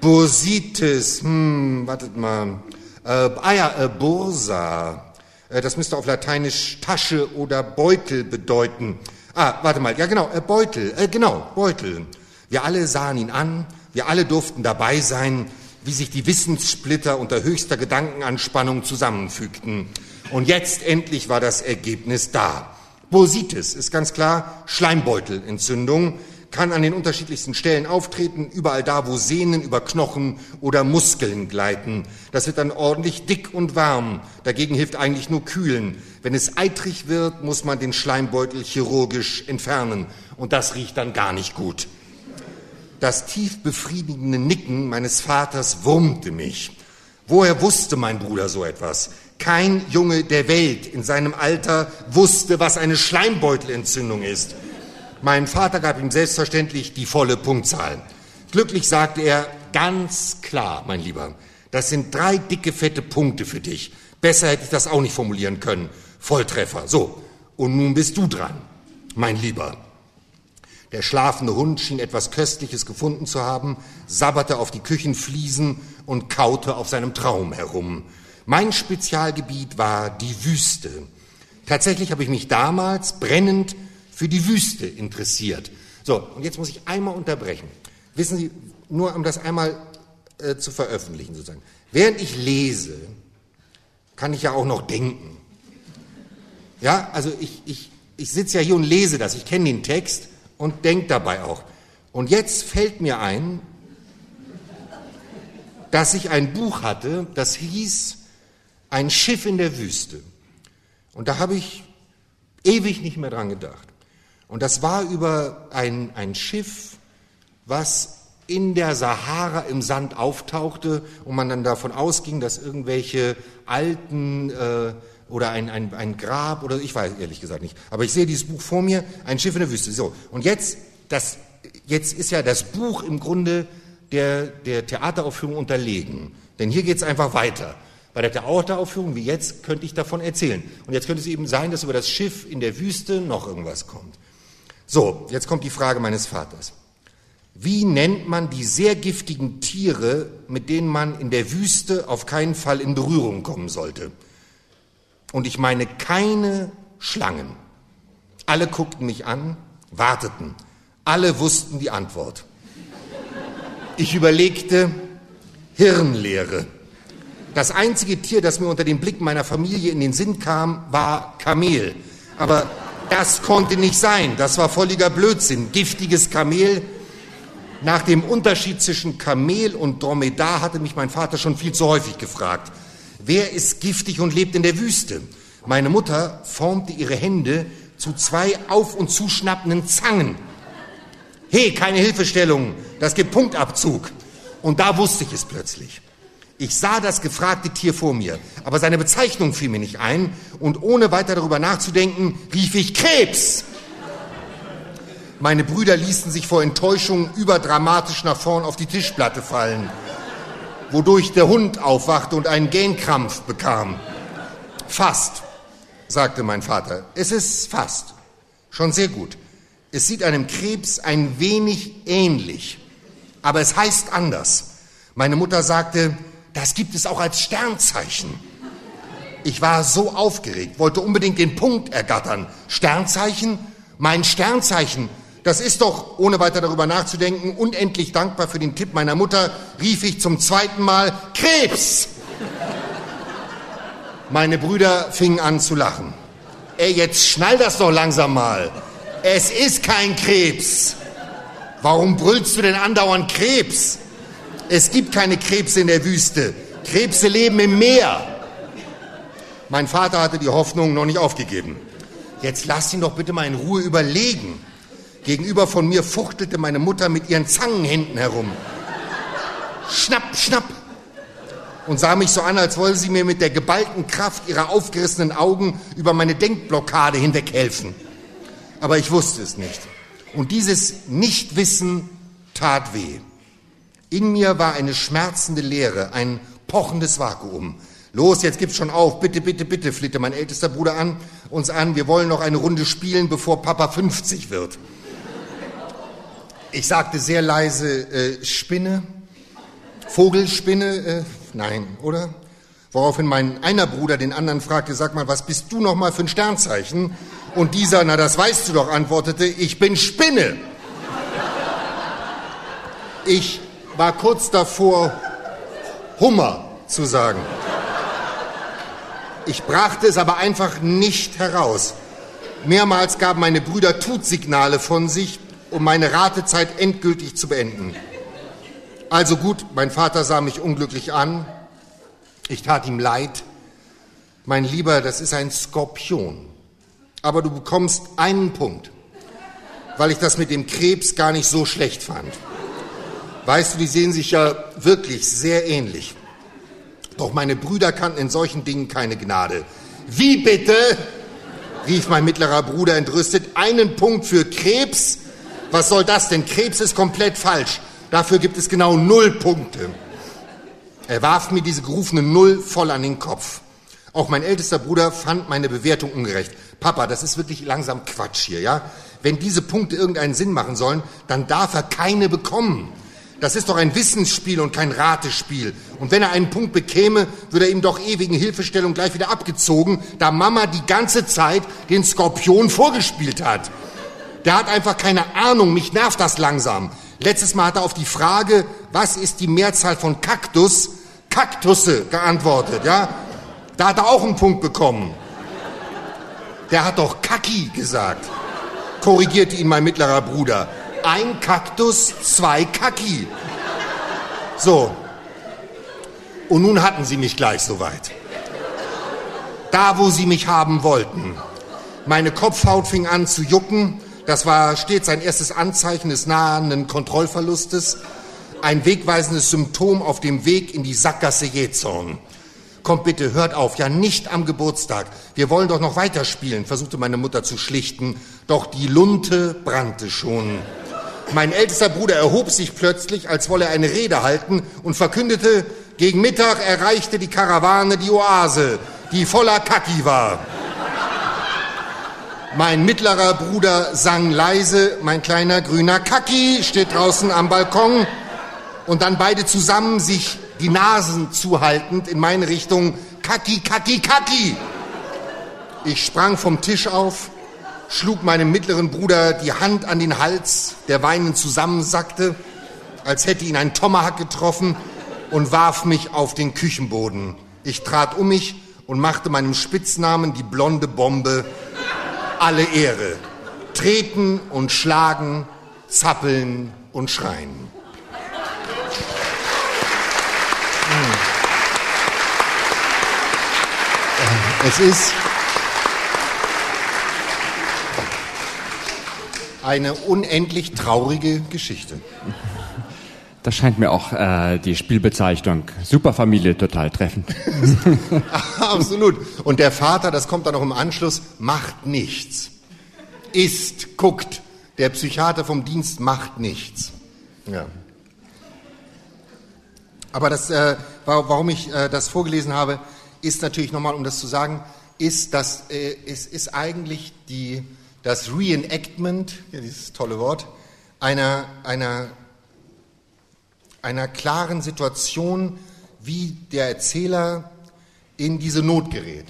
Bursitis, hm, wartet mal. Äh, ah ja, äh, Bursa. Äh, das müsste auf Lateinisch Tasche oder Beutel bedeuten. Ah, warte mal, ja genau, äh, Beutel, äh, genau, Beutel. Wir alle sahen ihn an, wir alle durften dabei sein, wie sich die Wissenssplitter unter höchster Gedankenanspannung zusammenfügten. Und jetzt endlich war das Ergebnis da. Bursitis ist ganz klar Schleimbeutelentzündung, kann an den unterschiedlichsten Stellen auftreten, überall da, wo Sehnen über Knochen oder Muskeln gleiten. Das wird dann ordentlich dick und warm. Dagegen hilft eigentlich nur kühlen. Wenn es eitrig wird, muss man den Schleimbeutel chirurgisch entfernen. Und das riecht dann gar nicht gut. Das tief befriedigende Nicken meines Vaters wurmte mich. Woher wusste mein Bruder so etwas? Kein Junge der Welt in seinem Alter wusste, was eine Schleimbeutelentzündung ist. Mein Vater gab ihm selbstverständlich die volle Punktzahl. Glücklich sagte er, ganz klar, mein Lieber, das sind drei dicke, fette Punkte für dich. Besser hätte ich das auch nicht formulieren können. Volltreffer. So, und nun bist du dran, mein Lieber. Der schlafende Hund schien etwas Köstliches gefunden zu haben, sabberte auf die Küchenfliesen und kaute auf seinem Traum herum. Mein Spezialgebiet war die Wüste. Tatsächlich habe ich mich damals brennend für die Wüste interessiert. So, und jetzt muss ich einmal unterbrechen. Wissen Sie, nur um das einmal äh, zu veröffentlichen sozusagen. Während ich lese, kann ich ja auch noch denken. Ja, also ich, ich, ich sitze ja hier und lese das, ich kenne den Text und denke dabei auch. Und jetzt fällt mir ein, dass ich ein Buch hatte, das hieß Ein Schiff in der Wüste. Und da habe ich ewig nicht mehr dran gedacht. Und das war über ein, ein Schiff, was in der Sahara im Sand auftauchte und man dann davon ausging, dass irgendwelche alten äh, oder ein, ein, ein Grab oder ich weiß ehrlich gesagt nicht. Aber ich sehe dieses Buch vor mir, ein Schiff in der Wüste. So, und jetzt das, jetzt ist ja das Buch im Grunde der, der Theateraufführung unterlegen. Denn hier geht es einfach weiter. Bei der Theateraufführung wie jetzt könnte ich davon erzählen. Und jetzt könnte es eben sein, dass über das Schiff in der Wüste noch irgendwas kommt. So, jetzt kommt die Frage meines Vaters. Wie nennt man die sehr giftigen Tiere, mit denen man in der Wüste auf keinen Fall in Berührung kommen sollte? Und ich meine keine Schlangen. Alle guckten mich an, warteten. Alle wussten die Antwort. Ich überlegte Hirnleere. Das einzige Tier, das mir unter dem Blick meiner Familie in den Sinn kam, war Kamel. Aber das konnte nicht sein. Das war völliger Blödsinn. Giftiges Kamel. Nach dem Unterschied zwischen Kamel und Dromedar hatte mich mein Vater schon viel zu häufig gefragt. Wer ist giftig und lebt in der Wüste? Meine Mutter formte ihre Hände zu zwei auf- und zuschnappenden Zangen. Hey, keine Hilfestellung, das gibt Punktabzug. Und da wusste ich es plötzlich. Ich sah das gefragte Tier vor mir, aber seine Bezeichnung fiel mir nicht ein und ohne weiter darüber nachzudenken, rief ich Krebs. Meine Brüder ließen sich vor Enttäuschung überdramatisch nach vorn auf die Tischplatte fallen, wodurch der Hund aufwachte und einen Gähnkrampf bekam. Fast, sagte mein Vater. Es ist fast. Schon sehr gut. Es sieht einem Krebs ein wenig ähnlich, aber es heißt anders. Meine Mutter sagte, das gibt es auch als Sternzeichen. Ich war so aufgeregt, wollte unbedingt den Punkt ergattern. Sternzeichen? Mein Sternzeichen. Das ist doch, ohne weiter darüber nachzudenken, unendlich dankbar für den Tipp meiner Mutter, rief ich zum zweiten Mal Krebs. Meine Brüder fingen an zu lachen. Ey, jetzt schnall das doch langsam mal. Es ist kein Krebs. Warum brüllst du denn andauernd Krebs? Es gibt keine Krebse in der Wüste. Krebse leben im Meer. Mein Vater hatte die Hoffnung noch nicht aufgegeben. Jetzt lass ihn doch bitte mal in Ruhe überlegen. Gegenüber von mir fuchtelte meine Mutter mit ihren Zangenhänden herum. Schnapp, schnapp. Und sah mich so an, als wolle sie mir mit der geballten Kraft ihrer aufgerissenen Augen über meine Denkblockade hinweghelfen. Aber ich wusste es nicht. Und dieses Nichtwissen tat weh. In mir war eine schmerzende Leere, ein pochendes Vakuum. Los, jetzt gib's schon auf, bitte, bitte, bitte, flitte mein ältester Bruder an, uns an, wir wollen noch eine Runde spielen, bevor Papa 50 wird. Ich sagte sehr leise, äh, Spinne, Vogelspinne, äh, nein, oder? Woraufhin mein einer Bruder den anderen fragte, sag mal, was bist du noch mal für ein Sternzeichen? Und dieser, na das weißt du doch, antwortete, ich bin Spinne. Ich war kurz davor, Hummer zu sagen. Ich brachte es aber einfach nicht heraus. Mehrmals gaben meine Brüder Tutsignale von sich, um meine Ratezeit endgültig zu beenden. Also gut, mein Vater sah mich unglücklich an. Ich tat ihm leid. Mein Lieber, das ist ein Skorpion. Aber du bekommst einen Punkt, weil ich das mit dem Krebs gar nicht so schlecht fand. Weißt du, die sehen sich ja wirklich sehr ähnlich. Doch meine Brüder kannten in solchen Dingen keine Gnade. Wie bitte? rief mein mittlerer Bruder entrüstet. Einen Punkt für Krebs? Was soll das denn? Krebs ist komplett falsch. Dafür gibt es genau null Punkte. Er warf mir diese gerufene Null voll an den Kopf. Auch mein ältester Bruder fand meine Bewertung ungerecht. Papa, das ist wirklich langsam Quatsch hier, ja? Wenn diese Punkte irgendeinen Sinn machen sollen, dann darf er keine bekommen. Das ist doch ein Wissensspiel und kein Ratespiel. Und wenn er einen Punkt bekäme, würde er ihm doch ewigen Hilfestellung gleich wieder abgezogen, da Mama die ganze Zeit den Skorpion vorgespielt hat. Der hat einfach keine Ahnung, mich nervt das langsam. Letztes Mal hat er auf die Frage, was ist die Mehrzahl von Kaktus, Kaktusse geantwortet, ja? Da hat er auch einen Punkt bekommen. Der hat doch Kaki gesagt, korrigierte ihn mein mittlerer Bruder. Ein Kaktus, zwei Kaki. So. Und nun hatten sie mich gleich soweit. Da, wo sie mich haben wollten. Meine Kopfhaut fing an zu jucken. Das war stets ein erstes Anzeichen des nahenden Kontrollverlustes. Ein wegweisendes Symptom auf dem Weg in die Sackgasse Jezorn. Kommt bitte, hört auf, ja nicht am Geburtstag. Wir wollen doch noch weiterspielen, versuchte meine Mutter zu schlichten. Doch die Lunte brannte schon. Mein ältester Bruder erhob sich plötzlich, als wolle er eine Rede halten und verkündete, gegen Mittag erreichte die Karawane die Oase, die voller Kaki war. Mein mittlerer Bruder sang leise, mein kleiner grüner Kaki steht draußen am Balkon und dann beide zusammen sich die Nasen zuhaltend in meine Richtung, Kaki, Kaki, Kaki. Ich sprang vom Tisch auf, schlug meinem mittleren Bruder die Hand an den Hals, der weinend zusammensackte, als hätte ihn ein Tomahawk getroffen und warf mich auf den Küchenboden. Ich trat um mich und machte meinem Spitznamen die blonde Bombe alle Ehre. Treten und schlagen, zappeln und schreien. Es ist eine unendlich traurige Geschichte. Das scheint mir auch äh, die Spielbezeichnung Superfamilie total treffend. [laughs] Absolut. Und der Vater, das kommt dann noch im Anschluss, macht nichts. Ist, guckt. Der Psychiater vom Dienst macht nichts. Ja. Aber das, äh, warum ich äh, das vorgelesen habe, ist natürlich nochmal, um das zu sagen, ist, dass äh, es ist eigentlich die, das Reenactment, ja, dieses tolle Wort, einer, einer einer klaren Situation, wie der Erzähler in diese Not gerät.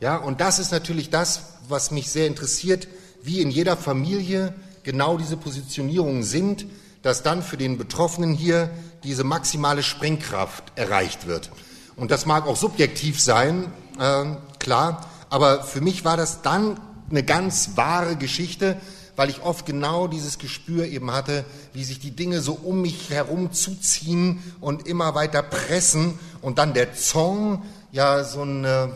Ja, und das ist natürlich das, was mich sehr interessiert, wie in jeder Familie genau diese Positionierungen sind, dass dann für den Betroffenen hier diese maximale Sprengkraft erreicht wird. Und das mag auch subjektiv sein, äh, klar, aber für mich war das dann eine ganz wahre Geschichte, weil ich oft genau dieses Gespür eben hatte, wie sich die Dinge so um mich herum zuziehen und immer weiter pressen und dann der Zorn, ja, so ein, äh,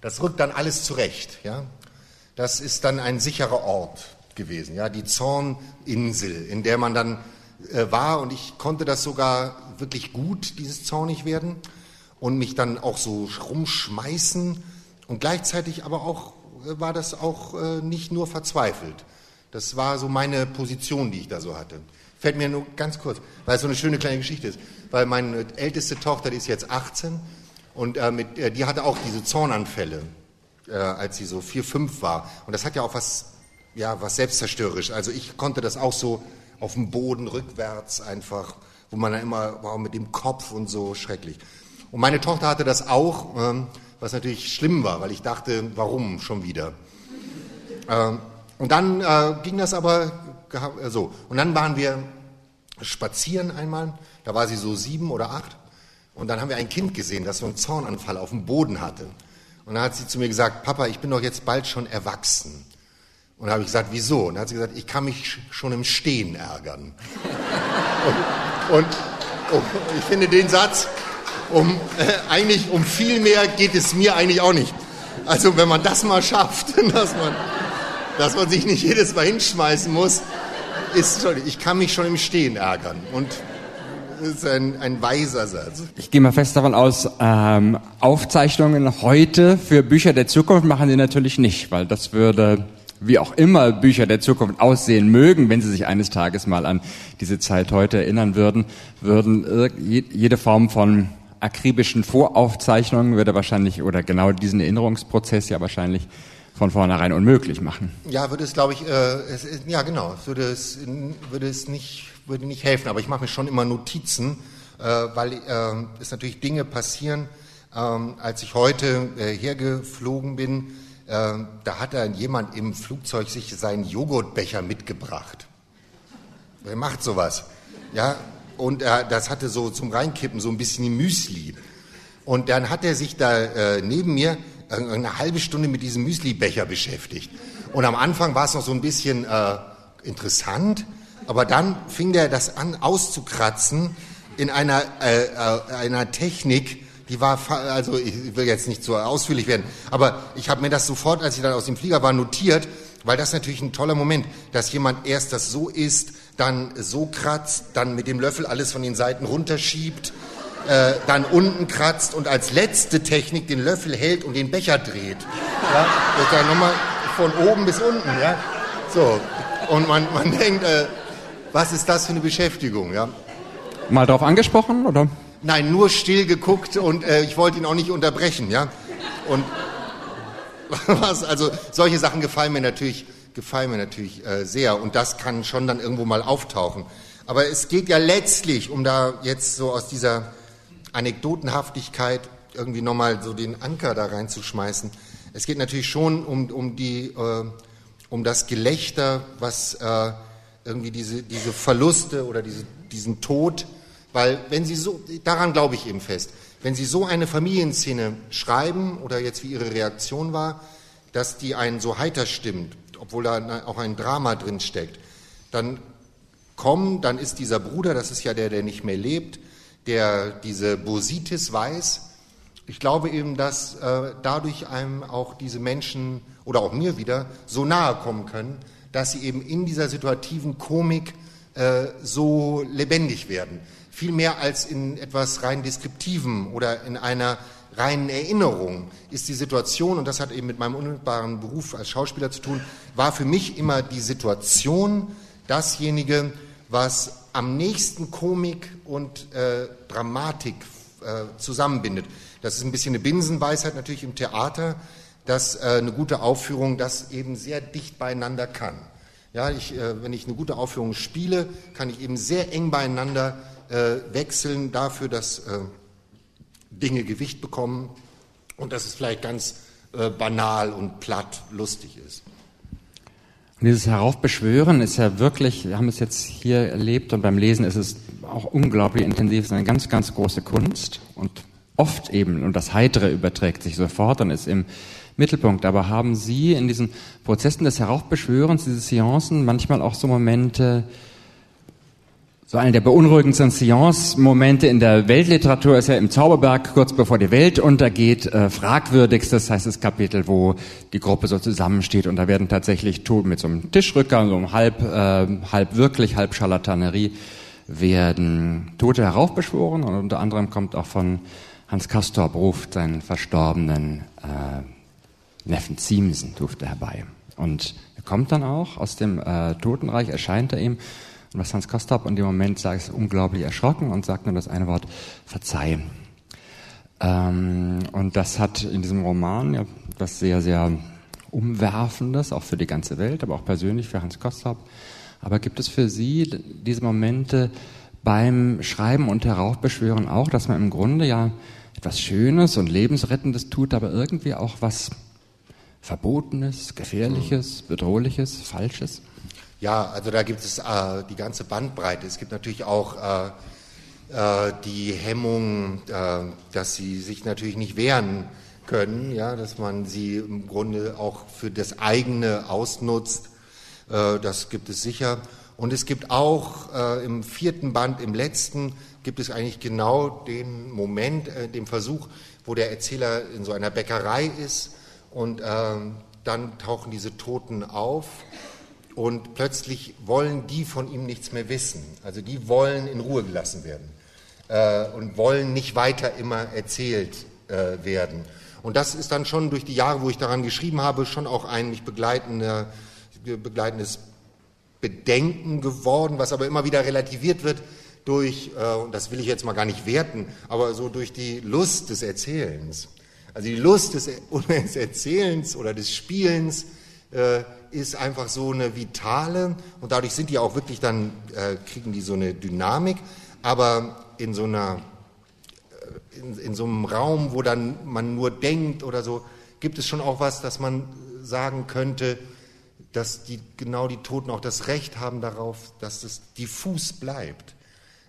das rückt dann alles zurecht, ja. Das ist dann ein sicherer Ort gewesen, ja, die Zorninsel, in der man dann äh, war und ich konnte das sogar wirklich gut, dieses Zornig werden und mich dann auch so rumschmeißen und gleichzeitig aber auch war das auch äh, nicht nur verzweifelt. Das war so meine Position, die ich da so hatte. Fällt mir nur ganz kurz, weil es so eine schöne kleine Geschichte ist. Weil meine älteste Tochter, die ist jetzt 18 und äh, mit, äh, die hatte auch diese Zornanfälle, äh, als sie so vier, fünf war. Und das hat ja auch was, ja, was selbstzerstörerisch. Also ich konnte das auch so auf dem Boden rückwärts einfach, wo man dann immer war mit dem Kopf und so schrecklich. Und meine Tochter hatte das auch. Ähm, was natürlich schlimm war, weil ich dachte, warum schon wieder? Ähm, und dann äh, ging das aber äh, so. Und dann waren wir spazieren einmal, da war sie so sieben oder acht. Und dann haben wir ein Kind gesehen, das so einen Zornanfall auf dem Boden hatte. Und dann hat sie zu mir gesagt, Papa, ich bin doch jetzt bald schon erwachsen. Und da habe ich gesagt, wieso? Und dann hat sie gesagt, ich kann mich schon im Stehen ärgern. [laughs] und, und, und ich finde den Satz, um, äh, eigentlich um viel mehr geht es mir eigentlich auch nicht. Also wenn man das mal schafft, [laughs] dass man, dass man sich nicht jedes Mal hinschmeißen muss, ist schon, ich kann mich schon im Stehen ärgern. Und das ist ein, ein weiser Satz. Ich gehe mal fest davon aus, ähm, Aufzeichnungen heute für Bücher der Zukunft machen Sie natürlich nicht, weil das würde, wie auch immer Bücher der Zukunft aussehen mögen, wenn Sie sich eines Tages mal an diese Zeit heute erinnern würden, würden jede Form von akribischen Voraufzeichnungen würde wahrscheinlich, oder genau diesen Erinnerungsprozess ja wahrscheinlich von vornherein unmöglich machen. Ja, würde es, glaube ich, äh, es, ja genau, würde es, würde es nicht, würde nicht helfen. Aber ich mache mir schon immer Notizen, äh, weil äh, es natürlich Dinge passieren. Ähm, als ich heute äh, hergeflogen bin, äh, da hat da jemand im Flugzeug sich seinen Joghurtbecher mitgebracht. Wer macht sowas? Ja, und er, das hatte so zum Reinkippen so ein bisschen Müsli. Und dann hat er sich da äh, neben mir eine halbe Stunde mit diesem Müslibecher beschäftigt. Und am Anfang war es noch so ein bisschen äh, interessant, aber dann fing der das an auszukratzen in einer, äh, äh, einer Technik, die war, also ich will jetzt nicht so ausführlich werden, aber ich habe mir das sofort, als ich dann aus dem Flieger war, notiert, weil das natürlich ein toller Moment, dass jemand erst das so isst, dann so kratzt, dann mit dem Löffel alles von den Seiten runterschiebt, äh, dann unten kratzt und als letzte Technik den Löffel hält und den Becher dreht. Ja, dann nochmal von oben bis unten, ja. So. Und man, man [laughs] denkt, äh, was ist das für eine Beschäftigung, ja? Mal drauf angesprochen, oder? Nein, nur still geguckt und äh, ich wollte ihn auch nicht unterbrechen, ja? Und [laughs] was, also solche Sachen gefallen mir natürlich, gefallen mir natürlich äh, sehr und das kann schon dann irgendwo mal auftauchen. Aber es geht ja letztlich, um da jetzt so aus dieser Anekdotenhaftigkeit irgendwie nochmal so den Anker da reinzuschmeißen. Es geht natürlich schon um, um, die, äh, um das Gelächter, was äh, irgendwie diese, diese Verluste oder diese, diesen Tod, weil wenn Sie so, daran glaube ich eben fest, wenn Sie so eine Familienszene schreiben oder jetzt wie Ihre Reaktion war, dass die einen so heiter stimmt, obwohl da auch ein Drama drin steckt, dann kommen, dann ist dieser Bruder, das ist ja der, der nicht mehr lebt, der diese Bositis weiß. Ich glaube eben, dass äh, dadurch einem auch diese Menschen oder auch mir wieder so nahe kommen können, dass sie eben in dieser situativen Komik äh, so lebendig werden. Viel mehr als in etwas rein Deskriptivem oder in einer reinen Erinnerung ist die Situation, und das hat eben mit meinem unmittelbaren Beruf als Schauspieler zu tun, war für mich immer die Situation dasjenige, was am nächsten Komik und äh, Dramatik äh, zusammenbindet. Das ist ein bisschen eine Binsenweisheit natürlich im Theater, dass äh, eine gute Aufführung das eben sehr dicht beieinander kann. Ja, ich, äh, wenn ich eine gute Aufführung spiele, kann ich eben sehr eng beieinander wechseln dafür, dass äh, Dinge Gewicht bekommen und dass es vielleicht ganz banal und platt lustig ist. Und dieses Heraufbeschwören ist ja wirklich, wir haben es jetzt hier erlebt und beim Lesen ist es auch unglaublich intensiv, es ist eine ganz, ganz große Kunst und oft eben, und das Heitere überträgt sich sofort und ist im Mittelpunkt. Aber haben Sie in diesen Prozessen des Heraufbeschwörens, diese Seancen, manchmal auch so Momente, so eine der beunruhigendsten Seance-Momente in der Weltliteratur ist ja im Zauberberg, kurz bevor die Welt untergeht, äh, fragwürdigstes heißt das Kapitel, wo die Gruppe so zusammensteht und da werden tatsächlich mit so einem Tischrücker, so halb, äh, halb wirklich, halb Charlatanerie, werden Tote heraufbeschworen und unter anderem kommt auch von Hans Castorp ruft seinen verstorbenen äh, Neffen Ziemsen durfte herbei. Und er kommt dann auch aus dem äh, Totenreich, erscheint er ihm. Und was Hans Kostab in dem Moment sagt, ist unglaublich erschrocken und sagt nur das eine Wort, verzeih. Ähm, und das hat in diesem Roman ja was sehr, sehr Umwerfendes, auch für die ganze Welt, aber auch persönlich für Hans Kostab. Aber gibt es für Sie diese Momente beim Schreiben und Heraufbeschwören auch, dass man im Grunde ja etwas Schönes und Lebensrettendes tut, aber irgendwie auch was Verbotenes, Gefährliches, Bedrohliches, Falsches? Ja, also da gibt es äh, die ganze Bandbreite. Es gibt natürlich auch äh, äh, die Hemmung, äh, dass sie sich natürlich nicht wehren können, ja, dass man sie im Grunde auch für das eigene ausnutzt. Äh, das gibt es sicher. Und es gibt auch im vierten Band, im letzten, gibt es eigentlich genau den Moment, den Versuch, wo der Erzähler in so einer Bäckerei ist und ähm, dann tauchen diese Toten auf und plötzlich wollen die von ihm nichts mehr wissen. Also die wollen in Ruhe gelassen werden äh, und wollen nicht weiter immer erzählt äh, werden. Und das ist dann schon durch die Jahre, wo ich daran geschrieben habe, schon auch ein mich begleitendes Bedenken geworden, was aber immer wieder relativiert wird durch, äh, und das will ich jetzt mal gar nicht werten, aber so durch die Lust des Erzählens. Also die Lust des, [laughs] des Erzählens oder des Spielens äh, ist einfach so eine vitale und dadurch sind die auch wirklich dann, äh, kriegen die so eine Dynamik, aber in so einer, äh, in, in so einem Raum, wo dann man nur denkt oder so, gibt es schon auch was, dass man sagen könnte, dass die, genau die Toten auch das Recht haben darauf, dass es diffus bleibt.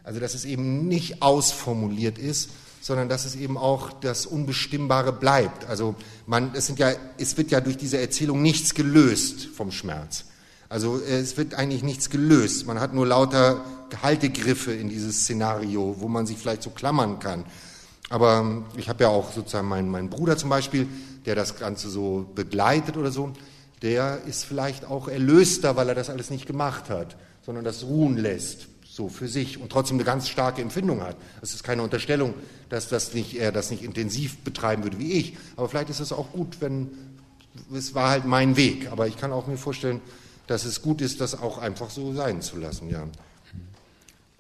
Also dass es eben nicht ausformuliert ist, sondern dass es eben auch das Unbestimmbare bleibt. Also man, es, sind ja, es wird ja durch diese Erzählung nichts gelöst vom Schmerz. Also es wird eigentlich nichts gelöst. Man hat nur lauter Haltegriffe in dieses Szenario, wo man sich vielleicht so klammern kann. Aber ich habe ja auch sozusagen meinen, meinen Bruder zum Beispiel, der das Ganze so begleitet oder so, der ist vielleicht auch erlöster, weil er das alles nicht gemacht hat, sondern das ruhen lässt so für sich und trotzdem eine ganz starke Empfindung hat. Das ist keine Unterstellung, dass das nicht, er das nicht intensiv betreiben würde wie ich. Aber vielleicht ist es auch gut, wenn es war halt mein Weg. Aber ich kann auch mir vorstellen, dass es gut ist, das auch einfach so sein zu lassen. Ja.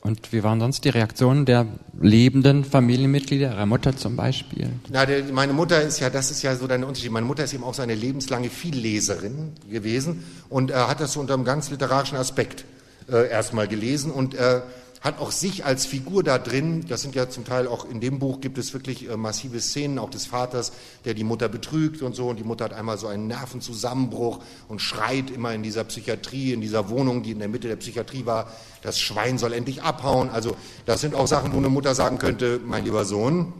Und wie waren sonst die Reaktionen der lebenden Familienmitglieder, ihrer Mutter zum Beispiel? Na, der, meine Mutter ist ja, das ist ja so dein Unterschied. Meine Mutter ist eben auch so eine lebenslange Vielleserin gewesen und äh, hat das so unter einem ganz literarischen Aspekt äh, erstmal gelesen und äh, hat auch sich als Figur da drin, das sind ja zum Teil auch in dem Buch gibt es wirklich äh, massive Szenen, auch des Vaters, der die Mutter betrügt und so, und die Mutter hat einmal so einen Nervenzusammenbruch und schreit immer in dieser Psychiatrie, in dieser Wohnung, die in der Mitte der Psychiatrie war, das Schwein soll endlich abhauen. Also das sind auch Sachen, wo eine Mutter sagen könnte, mein lieber Sohn,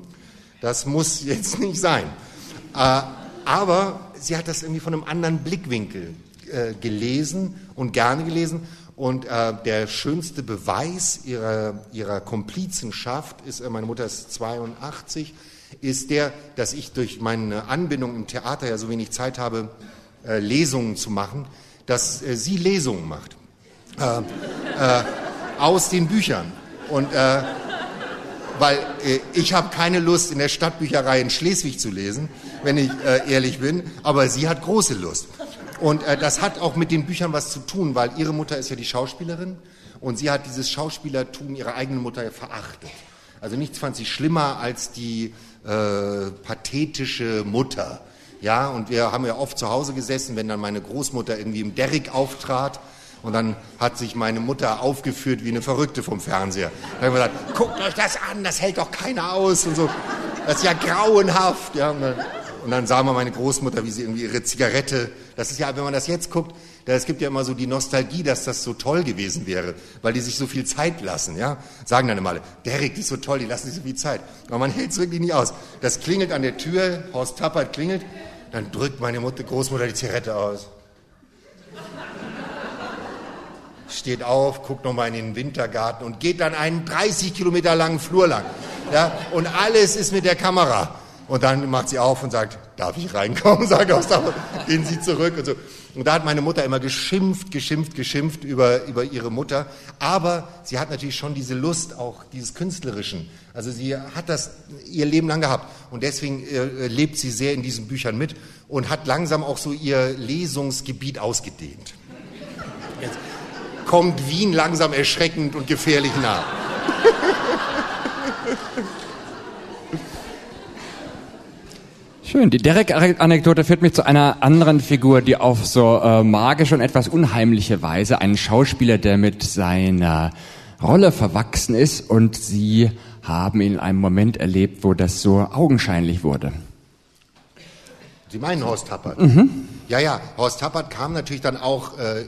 das muss jetzt nicht sein. Äh, aber sie hat das irgendwie von einem anderen Blickwinkel gelesen und gerne gelesen und äh, der schönste Beweis ihrer, ihrer Komplizenschaft ist, äh, meine Mutter ist 82, ist der, dass ich durch meine Anbindung im Theater ja so wenig Zeit habe, äh, Lesungen zu machen, dass äh, sie Lesungen macht äh, äh, aus den Büchern. Und weil äh, ich habe keine Lust, in der Stadtbücherei in Schleswig zu lesen, wenn ich äh, ehrlich bin, aber sie hat große Lust. Und äh, das hat auch mit den Büchern was zu tun, weil ihre Mutter ist ja die Schauspielerin und sie hat dieses Schauspielertum ihrer eigenen Mutter verachtet. Also nichts fand sie schlimmer als die äh, pathetische Mutter. Ja, und wir haben ja oft zu Hause gesessen, wenn dann meine Großmutter irgendwie im Derrick auftrat. Und dann hat sich meine Mutter aufgeführt wie eine Verrückte vom Fernseher. Da haben wir gesagt, guckt euch das an, das hält doch keiner aus und so. Das ist ja grauenhaft. Ja, und dann, und dann sah man meine Großmutter, wie sie irgendwie ihre Zigarette, das ist ja, wenn man das jetzt guckt, es gibt ja immer so die Nostalgie, dass das so toll gewesen wäre, weil die sich so viel Zeit lassen, ja. Sagen dann immer alle, Derek, die ist so toll, die lassen sich so viel Zeit. Aber man hält es wirklich nicht aus. Das klingelt an der Tür, Horst Tappert klingelt, dann drückt meine Mutter, Großmutter die Zigarette aus. Steht auf, guckt nochmal in den Wintergarten und geht dann einen 30 Kilometer langen Flur lang. Ja, und alles ist mit der Kamera. Und dann macht sie auf und sagt, darf ich reinkommen? [laughs] Sage aus, gehen Sie zurück und so. Und da hat meine Mutter immer geschimpft, geschimpft, geschimpft über, über ihre Mutter. Aber sie hat natürlich schon diese Lust auch dieses Künstlerischen. Also sie hat das ihr Leben lang gehabt. Und deswegen äh, lebt sie sehr in diesen Büchern mit und hat langsam auch so ihr Lesungsgebiet ausgedehnt. Jetzt kommt Wien langsam erschreckend und gefährlich nah. Schön. Die Derek-Anekdote führt mich zu einer anderen Figur, die auf so äh, magische und etwas unheimliche Weise einen Schauspieler, der mit seiner Rolle verwachsen ist und Sie haben ihn in einem Moment erlebt, wo das so augenscheinlich wurde. Sie meinen Horst Tappert? Mhm. Ja, ja, Horst Tappert kam natürlich dann auch äh,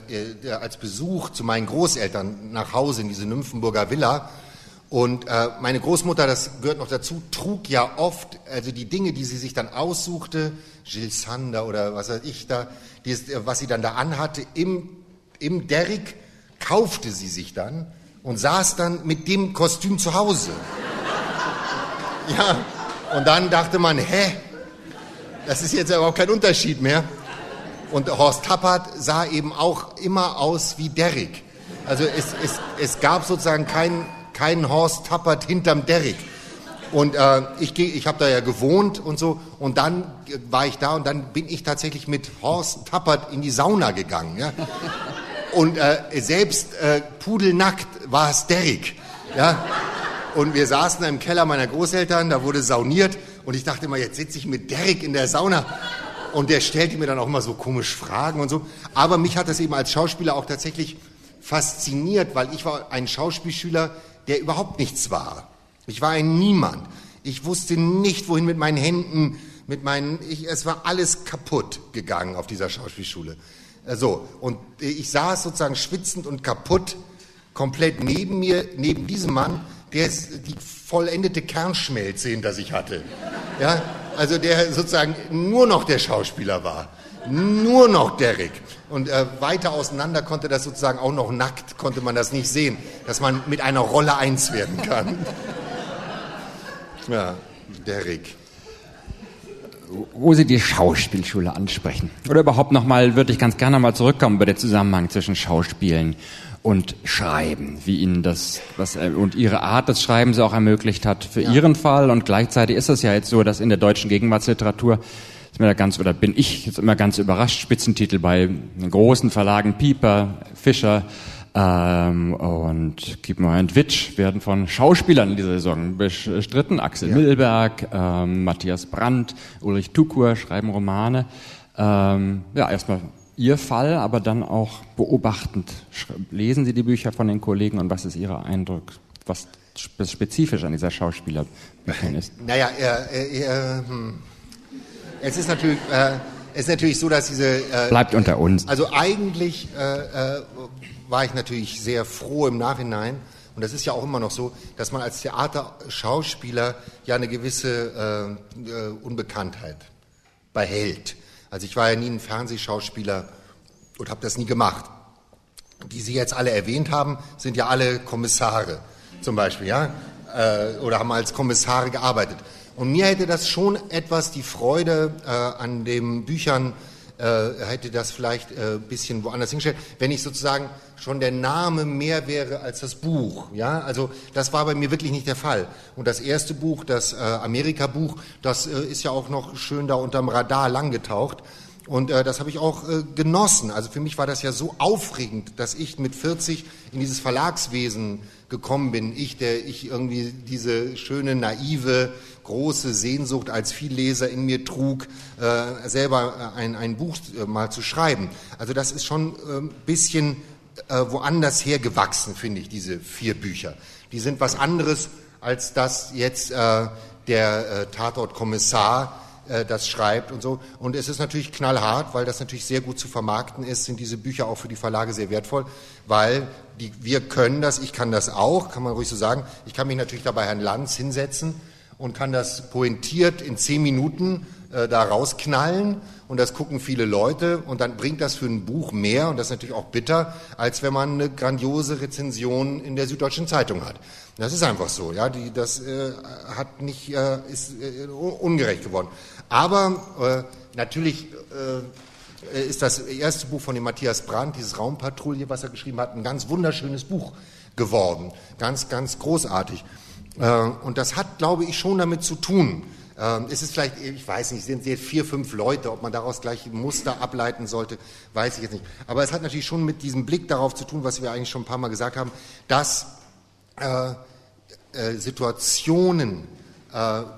äh als Besuch zu meinen Großeltern nach Hause in diese Nymphenburger Villa und äh, meine Großmutter, das gehört noch dazu, trug ja oft, also die Dinge, die sie sich dann aussuchte, Gilles Sander oder was weiß ich da, dieses, äh, was sie dann da anhatte, im, im Derrick kaufte sie sich dann und saß dann mit dem Kostüm zu Hause. [laughs] Ja, und dann dachte man, hä, das ist jetzt aber auch kein Unterschied mehr. Und Horst Tappert sah eben auch immer aus wie Derrick. Also es, es, es gab sozusagen keinen keinen Horst Tappert hinterm Derrick. Und äh, ich, ich habe da ja gewohnt und so. Und dann war ich da und dann bin ich tatsächlich mit Horst Tappert in die Sauna gegangen. Ja? Und äh, selbst äh, pudelnackt war es Derrick. Ja? Und wir saßen im Keller meiner Großeltern, da wurde sauniert. Und ich dachte immer, jetzt sitze ich mit Derrick in der Sauna. Und der stellte mir dann auch immer so komisch Fragen und so. Aber mich hat das eben als Schauspieler auch tatsächlich fasziniert, weil ich war ein Schauspielschüler, der überhaupt nichts war. Ich war ein Niemand. Ich wusste nicht, wohin mit meinen Händen, mit meinen, ich, es war alles kaputt gegangen auf dieser Schauspielschule. Äh, so, und ich saß sozusagen schwitzend und kaputt, komplett neben mir, neben diesem Mann, der die vollendete Kernschmelze hinter sich hatte. Ja, also der sozusagen nur noch der Schauspieler war. Nur noch Derek. Und äh, weiter auseinander konnte das sozusagen auch noch nackt, konnte man das nicht sehen, dass man mit einer Rolle eins werden kann. ja, Derek. Wo Sie die Schauspielschule ansprechen. Oder überhaupt nochmal, würde ich ganz gerne mal zurückkommen über den Zusammenhang zwischen Schauspielen und Schreiben, wie Ihnen das was, äh, und Ihre Art des Schreibens auch ermöglicht hat für ja. Ihren Fall. Und gleichzeitig ist es ja jetzt so, dass in der deutschen Gegenwartsliteratur ist mir da ganz, oder bin ich jetzt immer ganz überrascht, Spitzentitel bei großen Verlagen, Pieper, Fischer, Ähm, und Kiepenheuer und Witsch werden von Schauspielern in dieser Saison bestritten. Axel ja. Milberg, ähm, Matthias Brandt, Ulrich Tukur schreiben Romane. Ähm, ja, erstmal Ihr Fall, aber dann auch beobachtend. Lesen Sie die Bücher von den Kollegen und was ist Ihr Eindruck, was spezifisch an dieser Schauspielerbüchern ist? Naja, äh, äh, hm. Es ist natürlich, äh, es ist natürlich so, dass diese... Äh, Bleibt unter uns. Also eigentlich äh, äh, war ich natürlich sehr froh im Nachhinein, und das ist ja auch immer noch so, dass man als Theaterschauspieler ja eine gewisse Unbekanntheit behält. Also ich war ja nie ein Fernsehschauspieler und habe das nie gemacht. Die Sie jetzt alle erwähnt haben, sind ja alle Kommissare zum Beispiel, ja, äh, oder haben als Kommissare gearbeitet. Und mir hätte das schon etwas die Freude äh, an den Büchern äh, hätte das vielleicht ein äh, bisschen woanders hingestellt, wenn ich sozusagen schon der Name mehr wäre als das Buch. Ja, also das war bei mir wirklich nicht der Fall. Und das erste Buch, das äh, Amerika-Buch, das äh, ist ja auch noch schön da unterm Radar langgetaucht. Und äh, das habe ich auch äh, genossen. Also für mich war das ja so aufregend, dass ich mit 40 in dieses Verlagswesen gekommen bin. Ich, der ich irgendwie diese schöne, naive, große Sehnsucht als Vielleser in mir trug, äh, selber ein, ein Buch äh, mal zu schreiben. Also das ist schon ein äh, bisschen äh, woanders hergewachsen, finde ich, diese vier Bücher. Die sind was anderes als das jetzt äh, der äh, Tatortkommissar äh, das schreibt und so. Und es ist natürlich knallhart, weil das natürlich sehr gut zu vermarkten ist, sind diese Bücher auch für die Verlage sehr wertvoll, weil die, wir können das, ich kann das auch, kann man ruhig so sagen. Ich kann mich natürlich dabei Herrn Lanz hinsetzen und kann das pointiert in zehn Minuten äh, da rausknallen und das gucken viele Leute und dann bringt das für ein Buch mehr und das ist natürlich auch bitter, als wenn man eine grandiose Rezension in der Süddeutschen Zeitung hat. Das ist einfach so, ja, die, das äh, hat nicht, äh, ist äh, ungerecht geworden. Aber äh, natürlich äh, ist das erste Buch von dem Matthias Brandt, dieses Raumpatrouille, was er geschrieben hat, ein ganz wunderschönes Buch geworden. Ganz, ganz großartig. Äh, und das hat, glaube ich, schon damit zu tun. Äh, es ist vielleicht, ich weiß nicht, sind jetzt vier, fünf Leute, ob man daraus gleich Muster ableiten sollte, weiß ich jetzt nicht. Aber es hat natürlich schon mit diesem Blick darauf zu tun, was wir eigentlich schon ein paar Mal gesagt haben, dass äh, äh, Situationen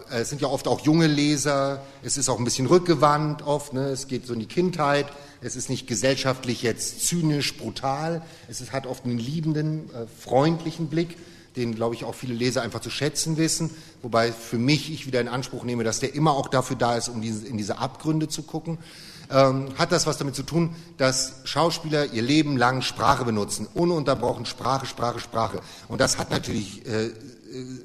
es sind ja oft auch junge Leser, es ist auch ein bisschen rückgewandt oft, ne? es geht so in die Kindheit, es ist nicht gesellschaftlich jetzt zynisch, brutal, es ist, hat oft einen liebenden, freundlichen Blick, den, glaube ich, auch viele Leser einfach zu schätzen wissen, wobei für mich ich wieder in Anspruch nehme, dass der immer auch dafür da ist, um in diese Abgründe zu gucken. Ähm, hat das was damit zu tun, dass Schauspieler ihr Leben lang Sprache benutzen, ununterbrochen Sprache, Sprache, Sprache. Und das hat natürlich äh,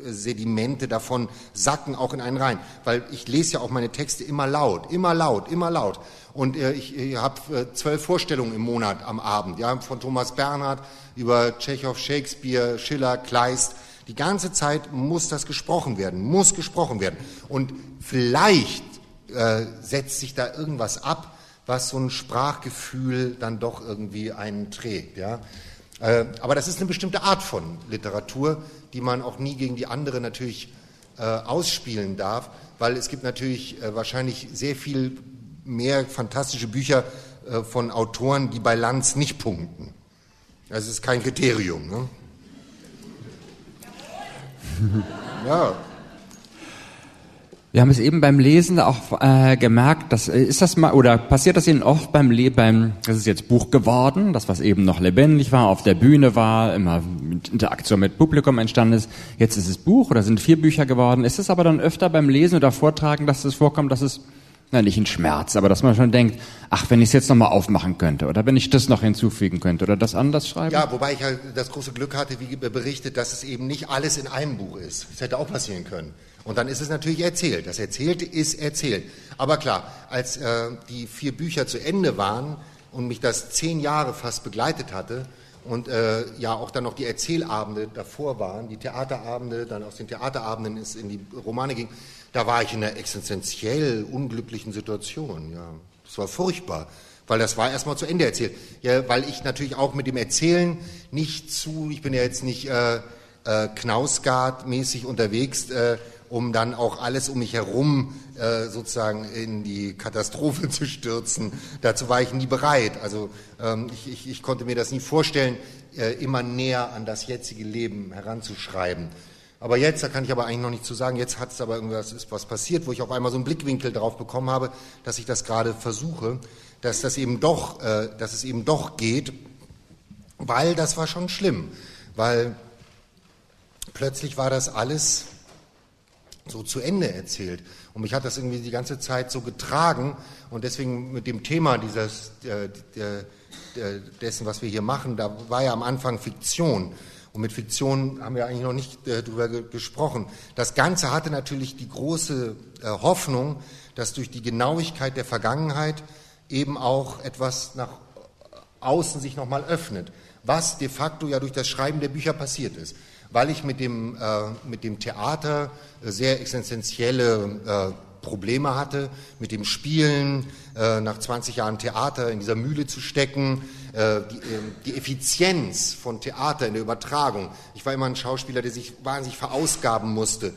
Sedimente davon sacken auch in einen rein. Weil ich lese ja auch meine Texte immer laut, immer laut, immer laut. Und äh, ich, ich habe äh, zwölf Vorstellungen im Monat am Abend, ja, von Thomas Bernhard über Tschechow, Shakespeare, Schiller, Kleist. Die ganze Zeit muss das gesprochen werden, muss gesprochen werden. Und vielleicht äh, setzt sich da irgendwas ab, was so ein Sprachgefühl dann doch irgendwie einen trägt. Ja? Äh, aber das ist eine bestimmte Art von Literatur, die man auch nie gegen die andere natürlich äh, ausspielen darf, weil es gibt natürlich äh, wahrscheinlich sehr viel mehr fantastische Bücher äh, von Autoren, die bei Lanz nicht punkten. Das ist kein Kriterium. Ne? [laughs] ja. Wir haben es eben beim Lesen auch äh, gemerkt, dass äh, ist das mal oder passiert das Ihnen oft beim Leben, beim das ist jetzt Buch geworden, das was eben noch lebendig war, auf der Bühne war, immer mit Interaktion mit Publikum entstanden ist. Jetzt ist es Buch oder sind vier Bücher geworden. Ist es aber dann öfter beim Lesen oder Vortragen, dass es vorkommt, dass es na nicht ein Schmerz, aber dass man schon denkt, ach, wenn ich es jetzt nochmal aufmachen könnte oder wenn ich das noch hinzufügen könnte oder das anders schreiben. Ja, wobei ich halt das große Glück hatte, wie berichtet, dass es eben nicht alles in einem Buch ist. Das hätte auch passieren können. Und dann ist es natürlich erzählt. Das Erzählte ist erzählt. Aber klar, als äh, die vier Bücher zu Ende waren und mich das zehn Jahre fast begleitet hatte und äh, ja auch dann noch die Erzählabende davor waren, die Theaterabende, dann aus den Theaterabenden es in die Romane ging, da war ich in einer existenziell unglücklichen Situation. Ja, das war furchtbar, weil das war erstmal zu Ende erzählt. Ja, weil ich natürlich auch mit dem Erzählen nicht zu, ich bin ja jetzt nicht äh, äh, Knausgard-mäßig unterwegs, äh, um dann auch alles um mich herum äh, sozusagen in die Katastrophe [laughs] zu stürzen. Dazu war ich nie bereit. Also ähm, ich, ich, ich konnte mir das nie vorstellen, äh, immer näher an das jetzige Leben heranzuschreiben. Aber jetzt, da kann ich aber eigentlich noch nicht zu sagen, jetzt hat es aber irgendwas ist was passiert, wo ich auf einmal so einen Blickwinkel darauf bekommen habe, dass ich das gerade versuche, dass das eben doch, äh, dass es eben doch geht, weil das war schon schlimm, weil plötzlich war das alles so zu Ende erzählt. Und mich hat das irgendwie die ganze Zeit so getragen und deswegen mit dem Thema dieses, äh, dessen, was wir hier machen, da war ja am Anfang Fiktion. Und mit Fiktion haben wir eigentlich noch nicht äh, darüber ge gesprochen. Das Ganze hatte natürlich die große äh, Hoffnung, dass durch die Genauigkeit der Vergangenheit eben auch etwas nach außen sich nochmal öffnet, was de facto ja durch das Schreiben der Bücher passiert ist weil ich mit dem, äh, mit dem Theater äh, sehr existenzielle äh, Probleme hatte, mit dem Spielen, nach 20 Jahren Theater in dieser Mühle zu stecken, die, ähm, die Effizienz von Theater in der Übertragung. Ich war immer ein Schauspieler, der sich wahnsinnig verausgaben musste,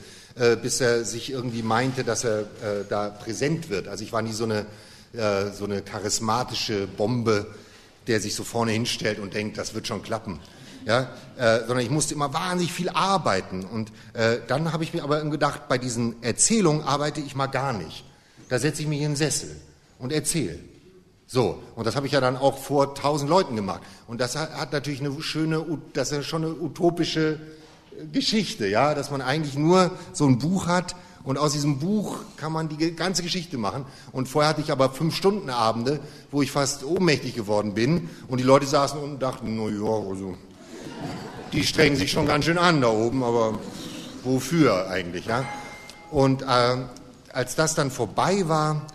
bis er sich irgendwie meinte, dass er da präsent wird. Also ich war nie so eine, so eine charismatische Bombe, der sich so vorne hinstellt und denkt, das wird schon klappen ja, äh, sondern ich musste immer wahnsinnig viel arbeiten. Und äh, dann habe ich mir aber gedacht, bei diesen Erzählungen arbeite ich mal gar nicht. Da setze ich mich in den Sessel und erzähle. So, und das habe ich ja dann auch vor tausend Leuten gemacht. Und das hat, natürlich eine schöne, das ist schon eine utopische Geschichte, ja, dass man eigentlich nur so ein Buch hat und aus diesem Buch kann man die ganze Geschichte machen. Und vorher hatte ich aber fünf Stunden Abende, wo ich fast ohnmächtig geworden bin und die Leute saßen und dachten, na ja, also die strengen sich schon ganz schön an da oben, aber wofür eigentlich? Ja? Und äh, als das dann vorbei war,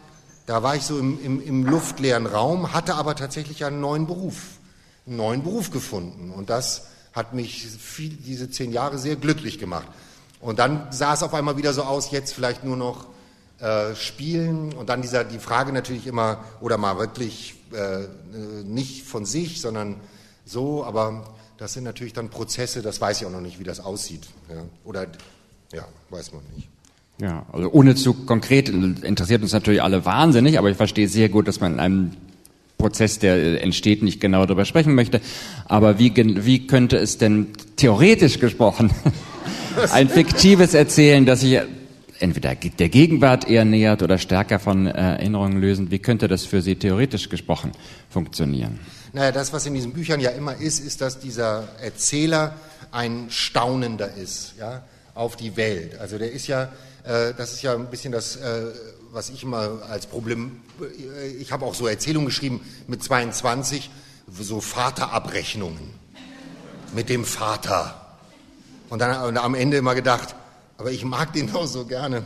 da war ich so im, im, im luftleeren Raum, hatte aber tatsächlich einen neuen Beruf, einen neuen Beruf gefunden. Und das hat mich viel, diese zehn Jahre sehr glücklich gemacht. Und dann sah es auf einmal wieder so aus, jetzt vielleicht nur noch äh, spielen und dann dieser, die Frage natürlich immer, oder mal wirklich äh, nicht von sich, sondern so, aber das sind natürlich dann Prozesse, das weiß ich auch noch nicht, wie das aussieht. Ja. Oder, ja, weiß man nicht. Ja, also ohne zu konkret interessiert uns natürlich alle wahnsinnig, aber ich verstehe sehr gut, dass man in einem Prozess, der entsteht, nicht genau darüber sprechen möchte. Aber wie, wie könnte es denn theoretisch gesprochen [laughs] ein fiktives Erzählen, das sich entweder der Gegenwart eher nähert oder stärker von Erinnerungen lösen, wie könnte das für Sie theoretisch gesprochen funktionieren? Naja, das, was in diesen Büchern ja immer ist, ist, dass dieser Erzähler ein Staunender ist, ja, auf die Welt. Also der ist ja, äh, das ist ja ein bisschen das, äh, was ich immer als Problem, äh, ich habe auch so Erzählungen geschrieben mit 22, so Vaterabrechnungen mit dem Vater. Und dann und am Ende immer gedacht, aber ich mag den doch so gerne.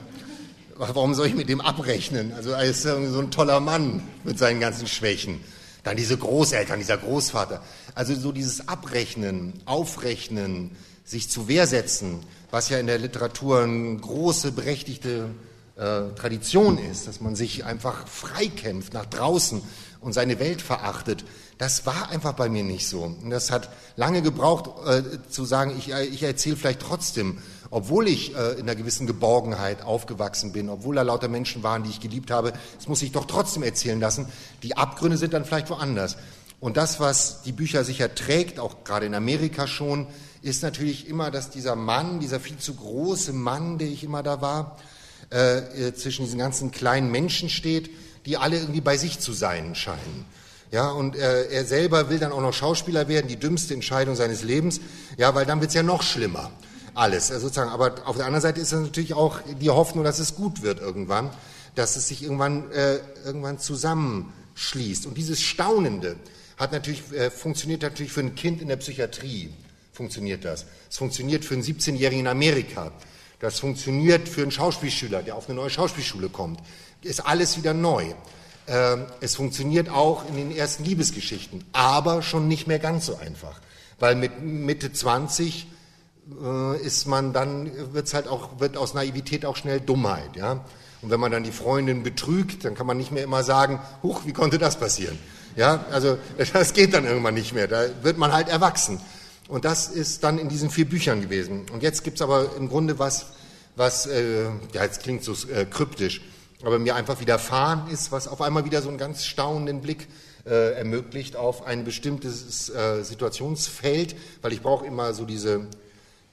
Warum soll ich mit dem abrechnen? Also er ist so ein toller Mann mit seinen ganzen Schwächen. Dann diese Großeltern, dieser Großvater. Also so dieses Abrechnen, Aufrechnen, sich zu Wehr setzen, was ja in der Literatur eine große, berechtigte äh, Tradition ist, dass man sich einfach freikämpft nach draußen und seine Welt verachtet. Das war einfach bei mir nicht so. Und das hat lange gebraucht, äh, zu sagen, ich, äh, ich erzähle vielleicht trotzdem obwohl ich äh, in einer gewissen Geborgenheit aufgewachsen bin, obwohl da lauter Menschen waren, die ich geliebt habe, das muss ich doch trotzdem erzählen lassen. Die Abgründe sind dann vielleicht woanders. Und das, was die Bücher sicher trägt, auch gerade in Amerika schon, ist natürlich immer, dass dieser Mann, dieser viel zu große Mann, der ich immer da war, äh, äh zwischen diesen ganzen kleinen Menschen steht, die alle irgendwie bei sich zu sein scheinen. Ja, und äh, er selber will dann auch noch Schauspieler werden, die dümmste Entscheidung seines Lebens, ja, weil dann wird's ja noch schlimmer alles äh, sozusagen. Aber auf der anderen Seite ist natürlich auch die Hoffnung, dass es gut wird irgendwann, dass es sich irgendwann, äh, irgendwann zusammenschließt. Und dieses Staunende hat natürlich, äh, funktioniert natürlich für ein Kind in der Psychiatrie, funktioniert das. Es funktioniert für einen 17-Jährigen in Amerika. Das funktioniert für einen Schauspielschüler, der auf eine neue Schauspielschule kommt. Ist alles wieder neu. Ähm, es funktioniert auch in den ersten Liebesgeschichten, aber schon nicht mehr ganz so einfach. Weil mit Mitte 20 äh, ist man dann, wird's halt auch, wird aus Naivität auch schnell Dummheit, ja. Und wenn man dann die Freundin betrügt, dann kann man nicht mehr immer sagen, huch, wie konnte das passieren? Ja, also [laughs] das geht dann irgendwann nicht mehr. Da wird man halt erwachsen. Und das ist dann in diesen vier Büchern gewesen. Und jetzt gibt's aber im Grunde was, was, äh, ja, jetzt klingt so äh, kryptisch, aber mir einfach widerfahren ist, was auf einmal wieder so einen ganz staunenden Blick äh, ermöglicht auf ein bestimmtes äh, Situationsfeld, weil ich brauche immer so diese,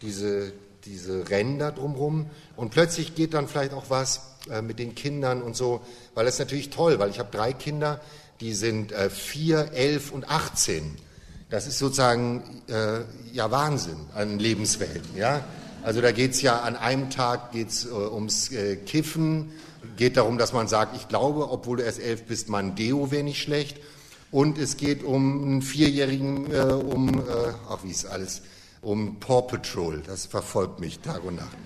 diese, diese Ränder drumherum und plötzlich geht dann vielleicht auch was äh, mit den Kindern und so, weil das ist natürlich toll, weil ich habe drei Kinder, die sind äh, vier, elf und achtzehn. Das ist sozusagen äh, ja Wahnsinn an Lebenswelten, ja. Also da geht es ja an einem Tag geht's, äh, ums äh, Kiffen, geht darum, dass man sagt, ich glaube, obwohl du erst elf bist, man Deo wäre nicht schlecht. Und es geht um einen Vierjährigen, äh, um, äh, ach wie ist alles, um Paw Patrol. Das verfolgt mich Tag und Nacht.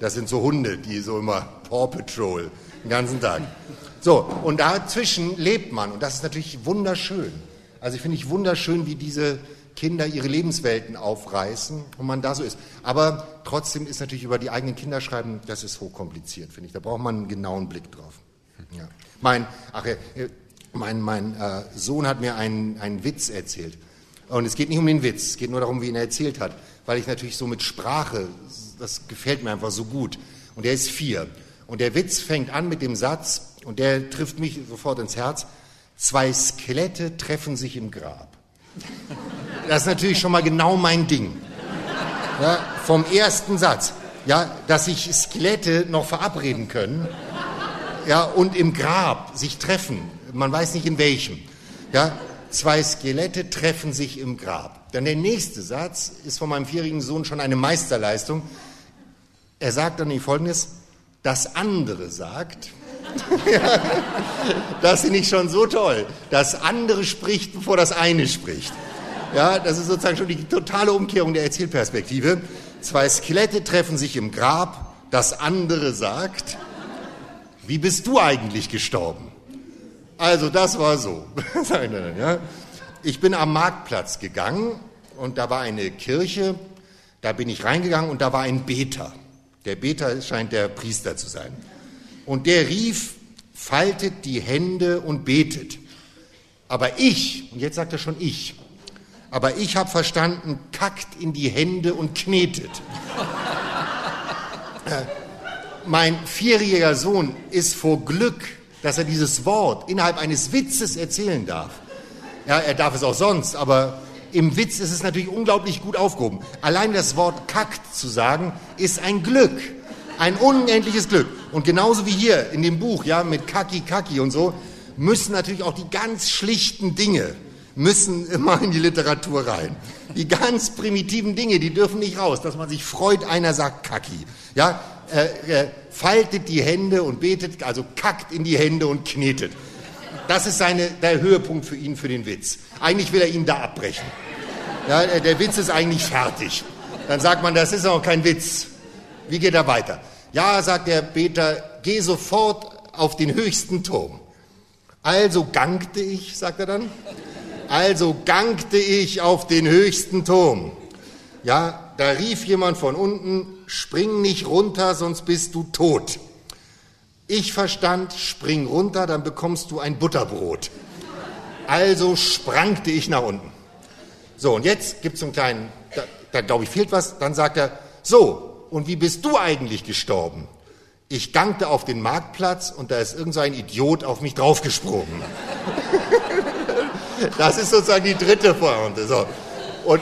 Das sind so Hunde, die so immer Paw Patrol den ganzen Tag. So, und dazwischen lebt man. Und das ist natürlich wunderschön. Also ich finde ich wunderschön, wie diese Kinder ihre Lebenswelten aufreißen und man da so ist. Aber trotzdem ist natürlich über die eigenen Kinder schreiben, das ist hochkompliziert, finde ich. Da braucht man einen genauen Blick drauf. Ja. Mein, ach, äh, mein, mein äh, Sohn hat mir einen, einen Witz erzählt. Und es geht nicht um den Witz, es geht nur darum, wie ihn er erzählt hat. Weil ich natürlich so mit Sprache, das gefällt mir einfach so gut. Und er ist vier. Und der Witz fängt an mit dem Satz, und der trifft mich sofort ins Herz, zwei Skelette treffen sich im Grab. Das ist natürlich schon mal genau mein Ding. Ja, vom ersten Satz. Ja, dass sich Skelette noch verabreden können. Ja, und im Grab sich treffen. Man weiß nicht in welchem. Ja, zwei Skelette treffen sich im Grab. Dann der nächste Satz ist von meinem vierjährigen Sohn schon eine Meisterleistung. Er sagt dann folgendes, das andere sagt, [laughs] das finde ich schon so toll. Das andere spricht, bevor das eine spricht. Ja, das ist sozusagen schon die totale Umkehrung der Erzählperspektive. Zwei Skelette treffen sich im Grab, das andere sagt, wie bist du eigentlich gestorben? Also das war so. [laughs] Ich bin am Marktplatz gegangen und da war eine Kirche, da bin ich reingegangen und da war ein Beter. Der Beter scheint der Priester zu sein. Und der rief, faltet die Hände und betet. Aber ich, und jetzt sagt er schon ich, aber ich habe verstanden, kackt in die Hände und knetet. [laughs] Mein vierjähriger Sohn ist vor Glück, dass er dieses Wort innerhalb eines Witzes erzählen darf. Ja, er darf es auch sonst, aber im Witz ist es natürlich unglaublich gut aufgehoben. Allein das Wort kackt zu sagen, ist ein Glück. Ein unendliches Glück. Und genauso wie hier in dem Buch, ja, mit Kaki Kaki und so, müssen natürlich auch die ganz schlichten Dinge, müssen immer in die Literatur rein. Die ganz primitiven Dinge, die dürfen nicht raus, dass man sich freut, einer sagt Kaki. Ja, äh, äh, faltet die Hände und betet, also kackt in die Hände und knetet. Das ist seine, der Höhepunkt für ihn, für den Witz. Eigentlich will er ihn da abbrechen. Ja, äh, der Witz ist eigentlich fertig. Dann sagt man, das ist auch kein Witz. Wie geht er weiter? Ja, sagt der Beter, geh sofort auf den höchsten Turm. Also gangte ich, sagt er dann, also gangte ich auf den höchsten Turm. Ja, da rief jemand von unten, spring nicht runter, sonst bist du tot. Ich verstand, spring runter, dann bekommst du ein Butterbrot. Also sprangte ich nach unten. So, und jetzt gibt es einen kleinen, da, da glaube ich fehlt was, dann sagt er, so, und wie bist du eigentlich gestorben? Ich gangte auf den Marktplatz und da ist irgendein so Idiot auf mich draufgesprungen. [laughs] das ist sozusagen die dritte Pointe. So. Und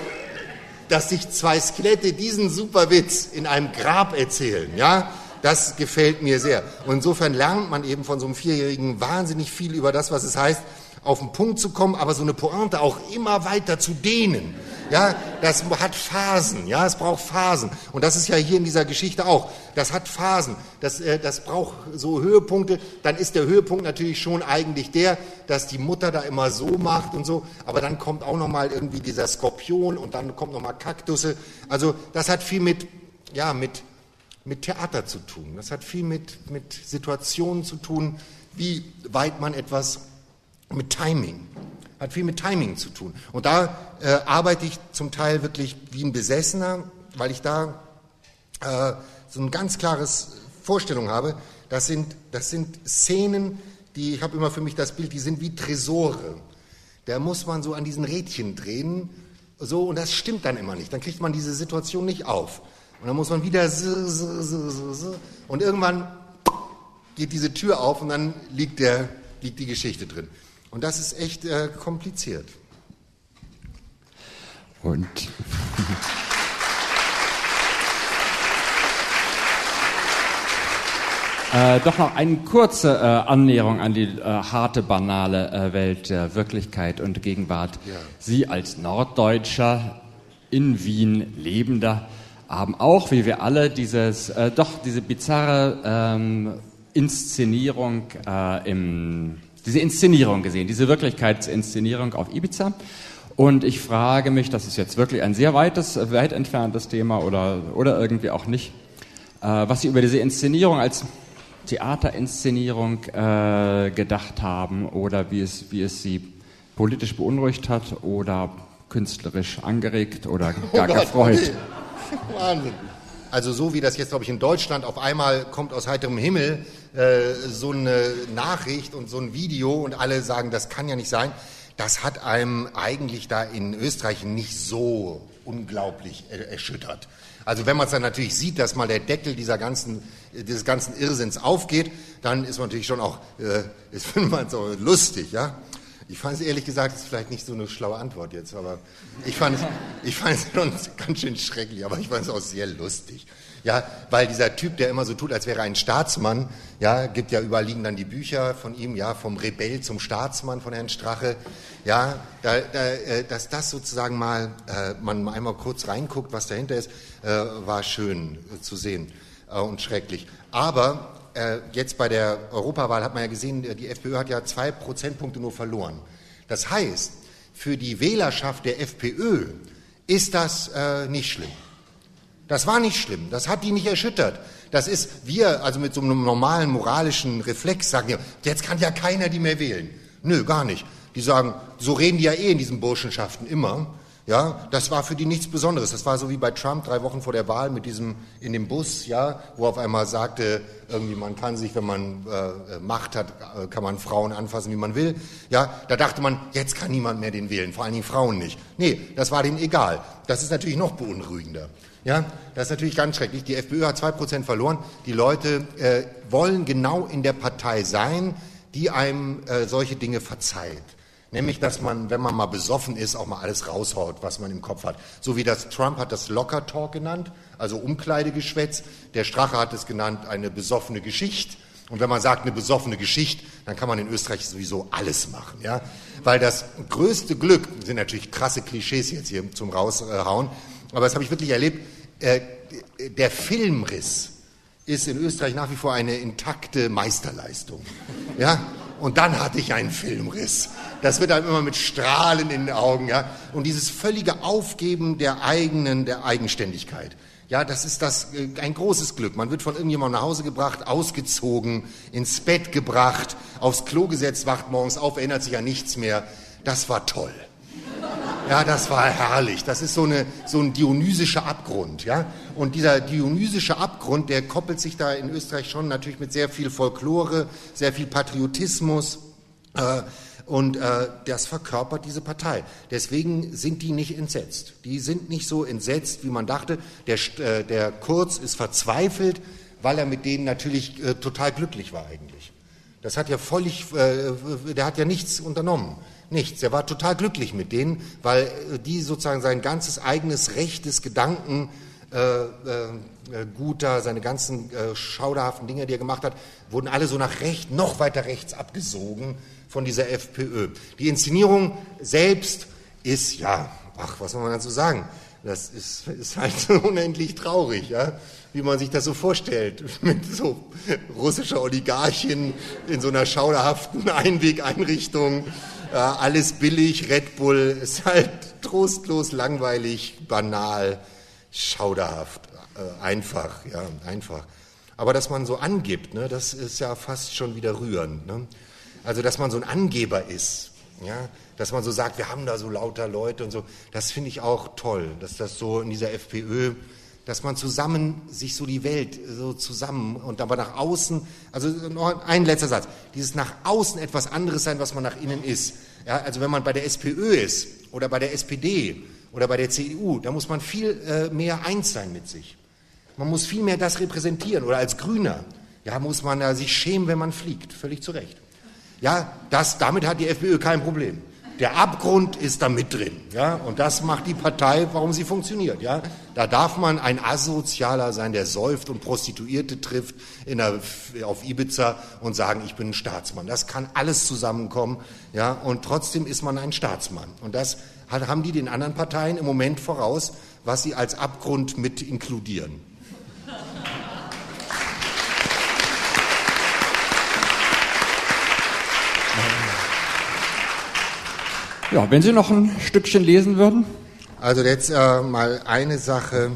dass sich zwei Skelette diesen super Witz in einem Grab erzählen, ja, das gefällt mir sehr. Und insofern lernt man eben von so einem Vierjährigen wahnsinnig viel über das, was es heißt, auf den Punkt zu kommen, aber so eine Pointe auch immer weiter zu dehnen. Ja, das hat Phasen, ja, es braucht Phasen. Und das ist ja hier in dieser Geschichte auch. Das hat Phasen. Das, äh, das braucht so Höhepunkte. Dann ist der Höhepunkt natürlich schon eigentlich der, dass die Mutter da immer so macht und so. Aber dann kommt auch nochmal irgendwie dieser Skorpion und dann kommt nochmal Kaktusse. Also, das hat viel mit, ja, mit, mit Theater zu tun. Das hat viel mit, mit Situationen zu tun, wie weit man etwas mit Timing hat viel mit Timing zu tun. Und da äh, arbeite ich zum Teil wirklich wie ein Besessener, weil ich da äh, so eine ganz klares Vorstellung habe. Das sind, das sind Szenen, die, ich habe immer für mich das Bild, die sind wie Tresore. Da muss man so an diesen Rädchen drehen, so, und das stimmt dann immer nicht. Dann kriegt man diese Situation nicht auf. Und dann muss man wieder und irgendwann geht diese Tür auf und dann liegt, der, liegt die Geschichte drin. Und das ist echt äh, kompliziert. Und [laughs] Äh, doch noch eine kurze äh, Annäherung an die äh, harte, banale äh, Welt der Wirklichkeit und Gegenwart. Ja. Sie als Norddeutscher in Wien lebender haben auch, wie wir alle, dieses, äh, doch diese bizarre ähm, Inszenierung äh, im, diese Inszenierung gesehen, diese Wirklichkeitsinszenierung auf Ibiza. Und ich frage mich, das ist jetzt wirklich ein sehr weites, weit entferntes Thema oder, oder irgendwie auch nicht, was Sie über diese Inszenierung als Theaterinszenierung äh, gedacht haben oder wie es, wie es sie politisch beunruhigt hat oder künstlerisch angeregt oder oh gar oh gefreut. Wahnsinn. Also so wie das jetzt, glaube ich, in Deutschland auf einmal kommt aus heiterem Himmel äh, so eine Nachricht und so ein Video und alle sagen, das kann ja nicht sein. Das hat einem eigentlich da in Österreich nicht so unglaublich erschüttert. Also wenn man es dann natürlich sieht, dass mal der Deckel dieser ganzen, dieses ganzen Irrsinns aufgeht, dann ist man natürlich schon auch, äh, [laughs] ist findet man so lustig, ja. Ich fand es ehrlich gesagt, ist vielleicht nicht so eine schlaue Antwort jetzt, aber ich fand es, ich fand es [laughs] ganz schön schrecklich, aber ich fand es auch sehr lustig. Ja, weil dieser Typ, der immer so tut, als wäre er ein Staatsmann, ja, gibt ja überall liegen dann die Bücher von ihm, ja, vom Rebell zum Staatsmann von Herrn Strache, ja, da, da, äh, dass das sozusagen mal, äh, man einmal kurz reinguckt, was dahinter ist, äh, war schön äh, zu sehen äh, und schrecklich. Aber äh, jetzt bei der Europawahl hat man ja gesehen, die FPÖ hat ja zwei Prozentpunkte nur verloren. Das heißt, für die Wählerschaft der FPÖ ist das nicht schlimm. Das war nicht schlimm, das hat die nicht erschüttert. Das ist, wir, also mit so einem normalen moralischen Reflex sagen ja, jetzt kann ja keiner die mehr wählen. Nö, gar nicht. Die sagen, so reden die ja eh in diesen Burschenschaften immer. Ja, das war für die nichts Besonderes. Das war so wie bei Trump drei Wochen vor der Wahl mit diesem in dem Bus, ja, wo auf einmal sagte, irgendwie man kann sich, wenn man äh, Macht hat, äh, kann man Frauen anfassen, wie man will. Ja, da dachte man, jetzt kann niemand mehr den wählen, vor allen Dingen Frauen nicht. Nee, das war denen egal. Das ist natürlich noch beunruhigender. Ja, das ist natürlich ganz schrecklich. Die FPÖ hat zwei Prozent verloren. Die Leute äh, wollen genau in der Partei sein, die einem äh, solche Dinge verzeiht. Nämlich, dass man, wenn man mal besoffen ist, auch mal alles raushaut, was man im Kopf hat. So wie das Trump hat das Locker Talk genannt, also Umkleidegeschwätz. Der Strache hat es genannt, eine besoffene Geschichte. Und wenn man sagt, eine besoffene Geschichte, dann kann man in Österreich sowieso alles machen, ja. Weil das größte Glück, sind natürlich krasse Klischees jetzt hier zum Raushauen, aber das habe ich wirklich erlebt, äh, der Filmriss ist in Österreich nach wie vor eine intakte Meisterleistung. Ja? Und dann hatte ich einen Filmriss. Das wird einem immer mit Strahlen in den Augen, ja. Und dieses völlige Aufgeben der eigenen, der Eigenständigkeit. Ja, das ist das, äh, ein großes Glück. Man wird von irgendjemandem nach Hause gebracht, ausgezogen, ins Bett gebracht, aufs Klo gesetzt, wacht morgens auf, erinnert sich an nichts mehr. Das war toll. Ja, das war herrlich. Das ist so, eine, so ein dionysischer Abgrund. Ja? Und dieser dionysische Abgrund, der koppelt sich da in Österreich schon natürlich mit sehr viel Folklore, sehr viel Patriotismus. Äh, und äh, das verkörpert diese Partei. Deswegen sind die nicht entsetzt. Die sind nicht so entsetzt, wie man dachte. Der, äh, der Kurz ist verzweifelt, weil er mit denen natürlich äh, total glücklich war eigentlich. Das hat ja völlig, äh, der hat ja nichts unternommen. Nichts. Er war total glücklich mit denen, weil äh, die sozusagen sein ganzes eigenes Recht des Gedanken äh, äh, äh, Guter, seine ganzen äh, schauderhaften Dinge, die er gemacht hat, wurden alle so nach rechts, noch weiter rechts abgesogen von dieser FPÖ. Die Inszenierung selbst ist, ja, ach, was soll man dazu sagen? Das ist, ist halt so [laughs] unendlich traurig, ja, wie man sich das so vorstellt, [laughs] mit so russischer Oligarchin in so einer schauderhaften [laughs] Einwegeinrichtung äh, alles billig, Red Bull [laughs] ist halt trostlos, langweilig, banal, schauderhaft, äh, einfach, ja, einfach. Aber dass man so angibt, ne, das ist ja fast schon wieder rührend. Ne? Also, dass man so ein Angeber ist, ja, dass man so sagt, wir haben da so lauter Leute und so, das finde ich auch toll, dass das so in dieser FPÖ dass man zusammen sich so die Welt so zusammen und aber nach außen, also noch ein letzter Satz, dieses nach außen etwas anderes sein, was man nach innen ist. Ja, also wenn man bei der SPÖ ist oder bei der SPD oder bei der CDU, da muss man viel äh, mehr eins sein mit sich. Man muss vielmehr das repräsentieren. Oder als Grüner, ja, muss man ja sich schämen, wenn man fliegt. Völlig zu Recht. Ja, das, damit hat die FPÖ kein Problem. Der Abgrund ist da mit drin, ja, und das macht die Partei, warum sie funktioniert, ja. Da darf man ein Asozialer sein, der säuft und Prostituierte trifft in der, auf Ibiza und sagen, ich bin ein Staatsmann. Das kann alles zusammenkommen, ja, und trotzdem ist man ein Staatsmann. Und das haben die den anderen Parteien im Moment voraus, was sie als Abgrund mit inkludieren. Ja, wenn Sie noch ein Stückchen lesen würden. Also jetzt äh, mal eine Sache,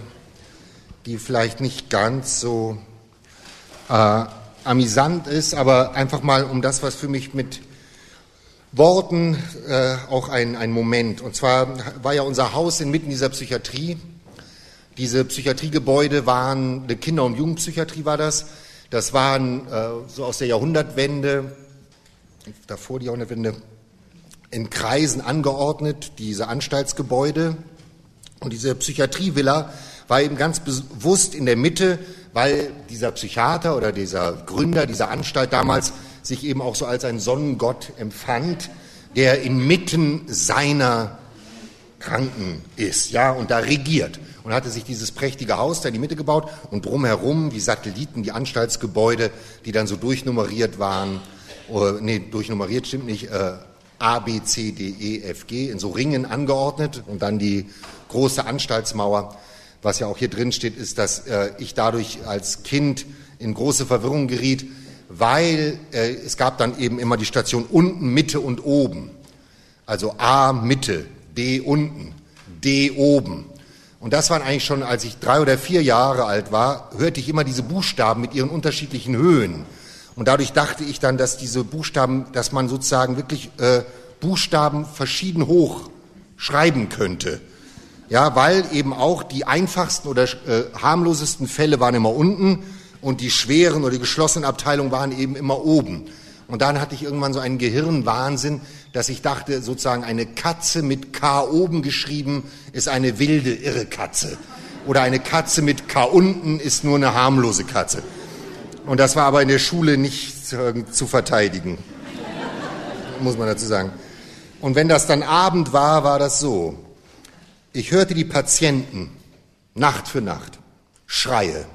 die vielleicht nicht ganz so äh, amüsant ist, aber einfach mal um das, was für mich mit Worten äh, auch ein, ein Moment. Und zwar war ja unser Haus inmitten dieser Psychiatrie. Diese Psychiatriegebäude waren, eine Kinder- und Jugendpsychiatrie war das. Das waren äh, so aus der Jahrhundertwende, davor die Jahrhundertwende, in Kreisen angeordnet, diese Anstaltsgebäude. Und diese Psychiatrievilla war eben ganz bewusst in der Mitte, weil dieser Psychiater oder dieser Gründer dieser Anstalt damals sich eben auch so als ein Sonnengott empfand, der inmitten seiner Kranken ist, ja, und da regiert. Und hatte sich dieses prächtige Haus da in die Mitte gebaut und drumherum wie Satelliten die Anstaltsgebäude, die dann so durchnummeriert waren, oder, nee, durchnummeriert stimmt nicht, äh, A, B, C, D, E, F, G in so Ringen angeordnet und dann die große Anstaltsmauer. Was ja auch hier drin steht, ist, dass äh, ich dadurch als Kind in große Verwirrung geriet, weil äh, es gab dann eben immer die Station unten, Mitte und oben. Also A Mitte, B unten, D oben. Und das waren eigentlich schon, als ich drei oder vier Jahre alt war, hörte ich immer diese Buchstaben mit ihren unterschiedlichen Höhen. Und dadurch dachte ich dann, dass diese Buchstaben, dass man sozusagen wirklich äh, Buchstaben verschieden hoch schreiben könnte. Ja, weil eben auch die einfachsten oder äh, harmlosesten Fälle waren immer unten und die schweren oder die geschlossenen Abteilungen waren eben immer oben. Und dann hatte ich irgendwann so einen Gehirnwahnsinn, dass ich dachte, sozusagen eine Katze mit K oben geschrieben ist eine wilde, irre Katze. Oder eine Katze mit K unten ist nur eine harmlose Katze. Und das war aber in der Schule nicht zu verteidigen, muss man dazu sagen. Und wenn das dann Abend war, war das so. Ich hörte die Patienten Nacht für Nacht Schreie.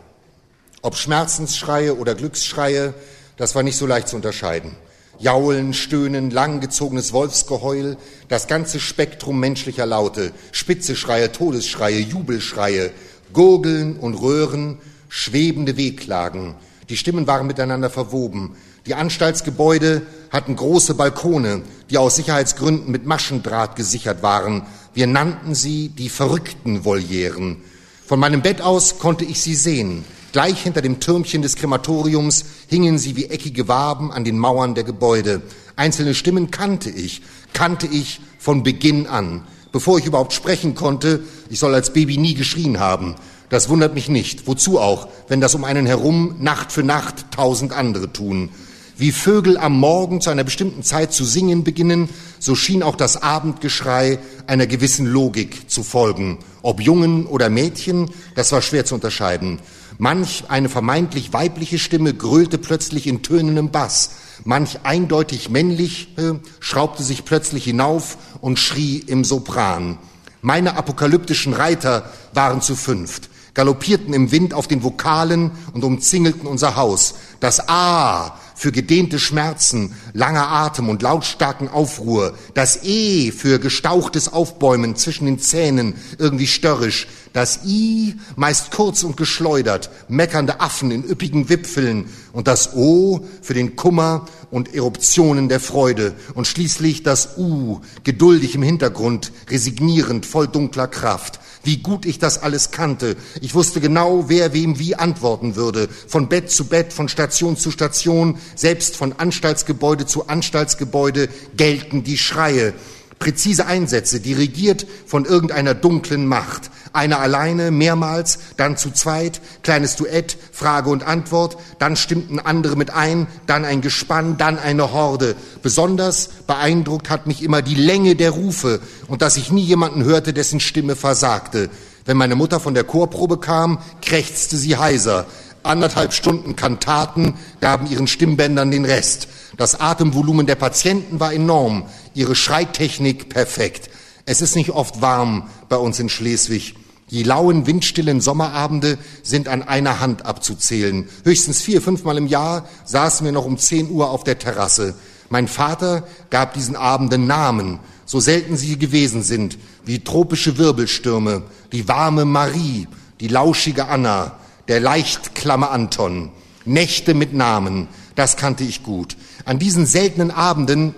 Ob Schmerzensschreie oder Glücksschreie, das war nicht so leicht zu unterscheiden. Jaulen, Stöhnen, langgezogenes Wolfsgeheul, das ganze Spektrum menschlicher Laute, spitze Schreie, Todesschreie, Jubelschreie, Gurgeln und Röhren, schwebende Wehklagen, die Stimmen waren miteinander verwoben. Die Anstaltsgebäude hatten große Balkone, die aus Sicherheitsgründen mit Maschendraht gesichert waren. Wir nannten sie die verrückten Volieren. Von meinem Bett aus konnte ich sie sehen. Gleich hinter dem Türmchen des Krematoriums hingen sie wie eckige Waben an den Mauern der Gebäude. Einzelne Stimmen kannte ich, kannte ich von Beginn an. Bevor ich überhaupt sprechen konnte, ich soll als Baby nie geschrien haben, das wundert mich nicht. Wozu auch, wenn das um einen herum Nacht für Nacht tausend andere tun. Wie Vögel am Morgen zu einer bestimmten Zeit zu singen beginnen, so schien auch das Abendgeschrei einer gewissen Logik zu folgen. Ob Jungen oder Mädchen, das war schwer zu unterscheiden. Manch eine vermeintlich weibliche Stimme grölte plötzlich in tönendem Bass. Manch eindeutig männlich äh, schraubte sich plötzlich hinauf und schrie im Sopran. Meine apokalyptischen Reiter waren zu fünft galoppierten im Wind auf den Vokalen und umzingelten unser Haus. Das A für gedehnte Schmerzen, langer Atem und lautstarken Aufruhr. Das E für gestauchtes Aufbäumen zwischen den Zähnen, irgendwie störrisch. Das I meist kurz und geschleudert, meckernde Affen in üppigen Wipfeln. Und das O für den Kummer und Eruptionen der Freude. Und schließlich das U, geduldig im Hintergrund, resignierend, voll dunkler Kraft wie gut ich das alles kannte. Ich wusste genau, wer wem wie antworten würde. Von Bett zu Bett, von Station zu Station, selbst von Anstaltsgebäude zu Anstaltsgebäude gelten die Schreie. Präzise Einsätze, dirigiert von irgendeiner dunklen Macht. Einer alleine, mehrmals, dann zu zweit, kleines Duett, Frage und Antwort, dann stimmten andere mit ein, dann ein Gespann, dann eine Horde. Besonders beeindruckt hat mich immer die Länge der Rufe und dass ich nie jemanden hörte, dessen Stimme versagte. Wenn meine Mutter von der Chorprobe kam, krächzte sie heiser. Anderthalb Stunden Kantaten gaben ihren Stimmbändern den Rest. Das Atemvolumen der Patienten war enorm, ihre Schreitechnik perfekt. Es ist nicht oft warm bei uns in Schleswig. Die lauen, windstillen Sommerabende sind an einer Hand abzuzählen. Höchstens vier, fünfmal im Jahr saßen wir noch um zehn Uhr auf der Terrasse. Mein Vater gab diesen Abenden Namen, so selten sie gewesen sind, wie tropische Wirbelstürme, die warme Marie, die lauschige Anna, der leichtklamme Anton. Nächte mit Namen, das kannte ich gut. An diesen seltenen Abenden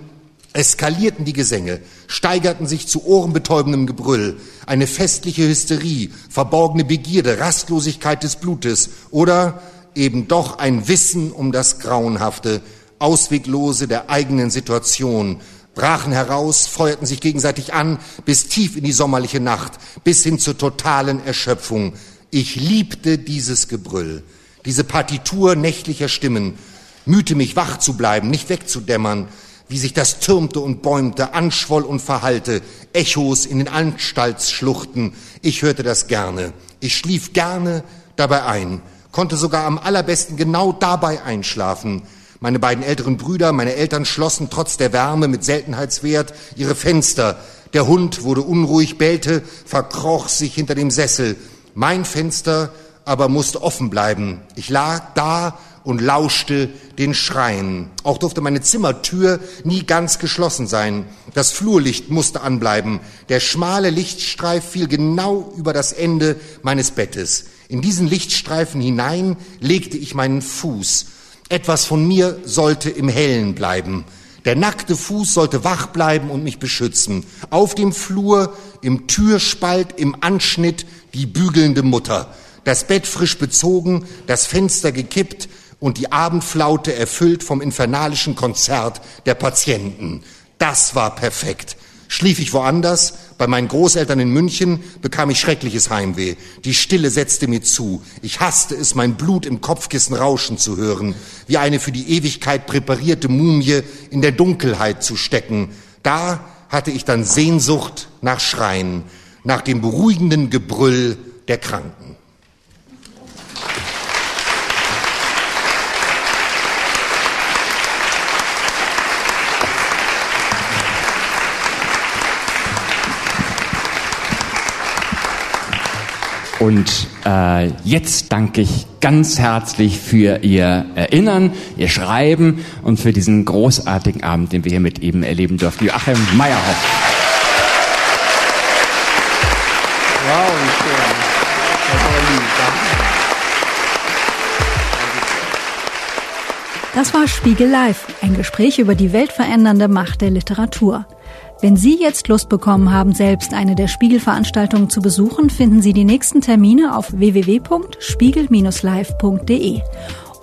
eskalierten die Gesänge, steigerten sich zu ohrenbetäubendem Gebrüll, eine festliche Hysterie, verborgene Begierde, Rastlosigkeit des Blutes oder eben doch ein Wissen um das Grauenhafte, Ausweglose der eigenen Situation, brachen heraus, feuerten sich gegenseitig an, bis tief in die sommerliche Nacht, bis hin zur totalen Erschöpfung. Ich liebte dieses Gebrüll, diese Partitur nächtlicher Stimmen, mühte mich wach zu bleiben, nicht wegzudämmern, wie sich das türmte und bäumte, anschwoll und verhallte, Echos in den Anstaltsschluchten. Ich hörte das gerne. Ich schlief gerne dabei ein, konnte sogar am allerbesten genau dabei einschlafen. Meine beiden älteren Brüder, meine Eltern schlossen trotz der Wärme mit Seltenheitswert ihre Fenster. Der Hund wurde unruhig, bellte, verkroch sich hinter dem Sessel. Mein Fenster aber musste offen bleiben. Ich lag da und lauschte den Schreien. Auch durfte meine Zimmertür nie ganz geschlossen sein. Das Flurlicht musste anbleiben. Der schmale Lichtstreif fiel genau über das Ende meines Bettes. In diesen Lichtstreifen hinein legte ich meinen Fuß. Etwas von mir sollte im Hellen bleiben. Der nackte Fuß sollte wach bleiben und mich beschützen. Auf dem Flur, im Türspalt, im Anschnitt die bügelnde Mutter. Das Bett frisch bezogen, das Fenster gekippt, und die Abendflaute erfüllt vom infernalischen Konzert der Patienten. Das war perfekt. Schlief ich woanders, bei meinen Großeltern in München, bekam ich schreckliches Heimweh. Die Stille setzte mir zu. Ich hasste es, mein Blut im Kopfkissen rauschen zu hören, wie eine für die Ewigkeit präparierte Mumie in der Dunkelheit zu stecken. Da hatte ich dann Sehnsucht nach Schreien, nach dem beruhigenden Gebrüll der Kranken. Und äh, jetzt danke ich ganz herzlich für Ihr Erinnern, Ihr Schreiben und für diesen großartigen Abend, den wir hier mit ihm erleben durften. Joachim Meyerhoff. Wow, wie schön. Das war Spiegel Live, ein Gespräch über die weltverändernde Macht der Literatur. Wenn Sie jetzt Lust bekommen haben, selbst eine der Spiegelveranstaltungen zu besuchen, finden Sie die nächsten Termine auf www.spiegel-live.de.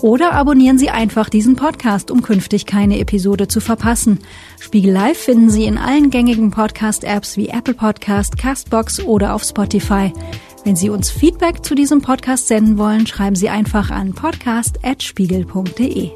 Oder abonnieren Sie einfach diesen Podcast, um künftig keine Episode zu verpassen. Spiegel Live finden Sie in allen gängigen Podcast-Apps wie Apple Podcast, Castbox oder auf Spotify. Wenn Sie uns Feedback zu diesem Podcast senden wollen, schreiben Sie einfach an podcast.spiegel.de.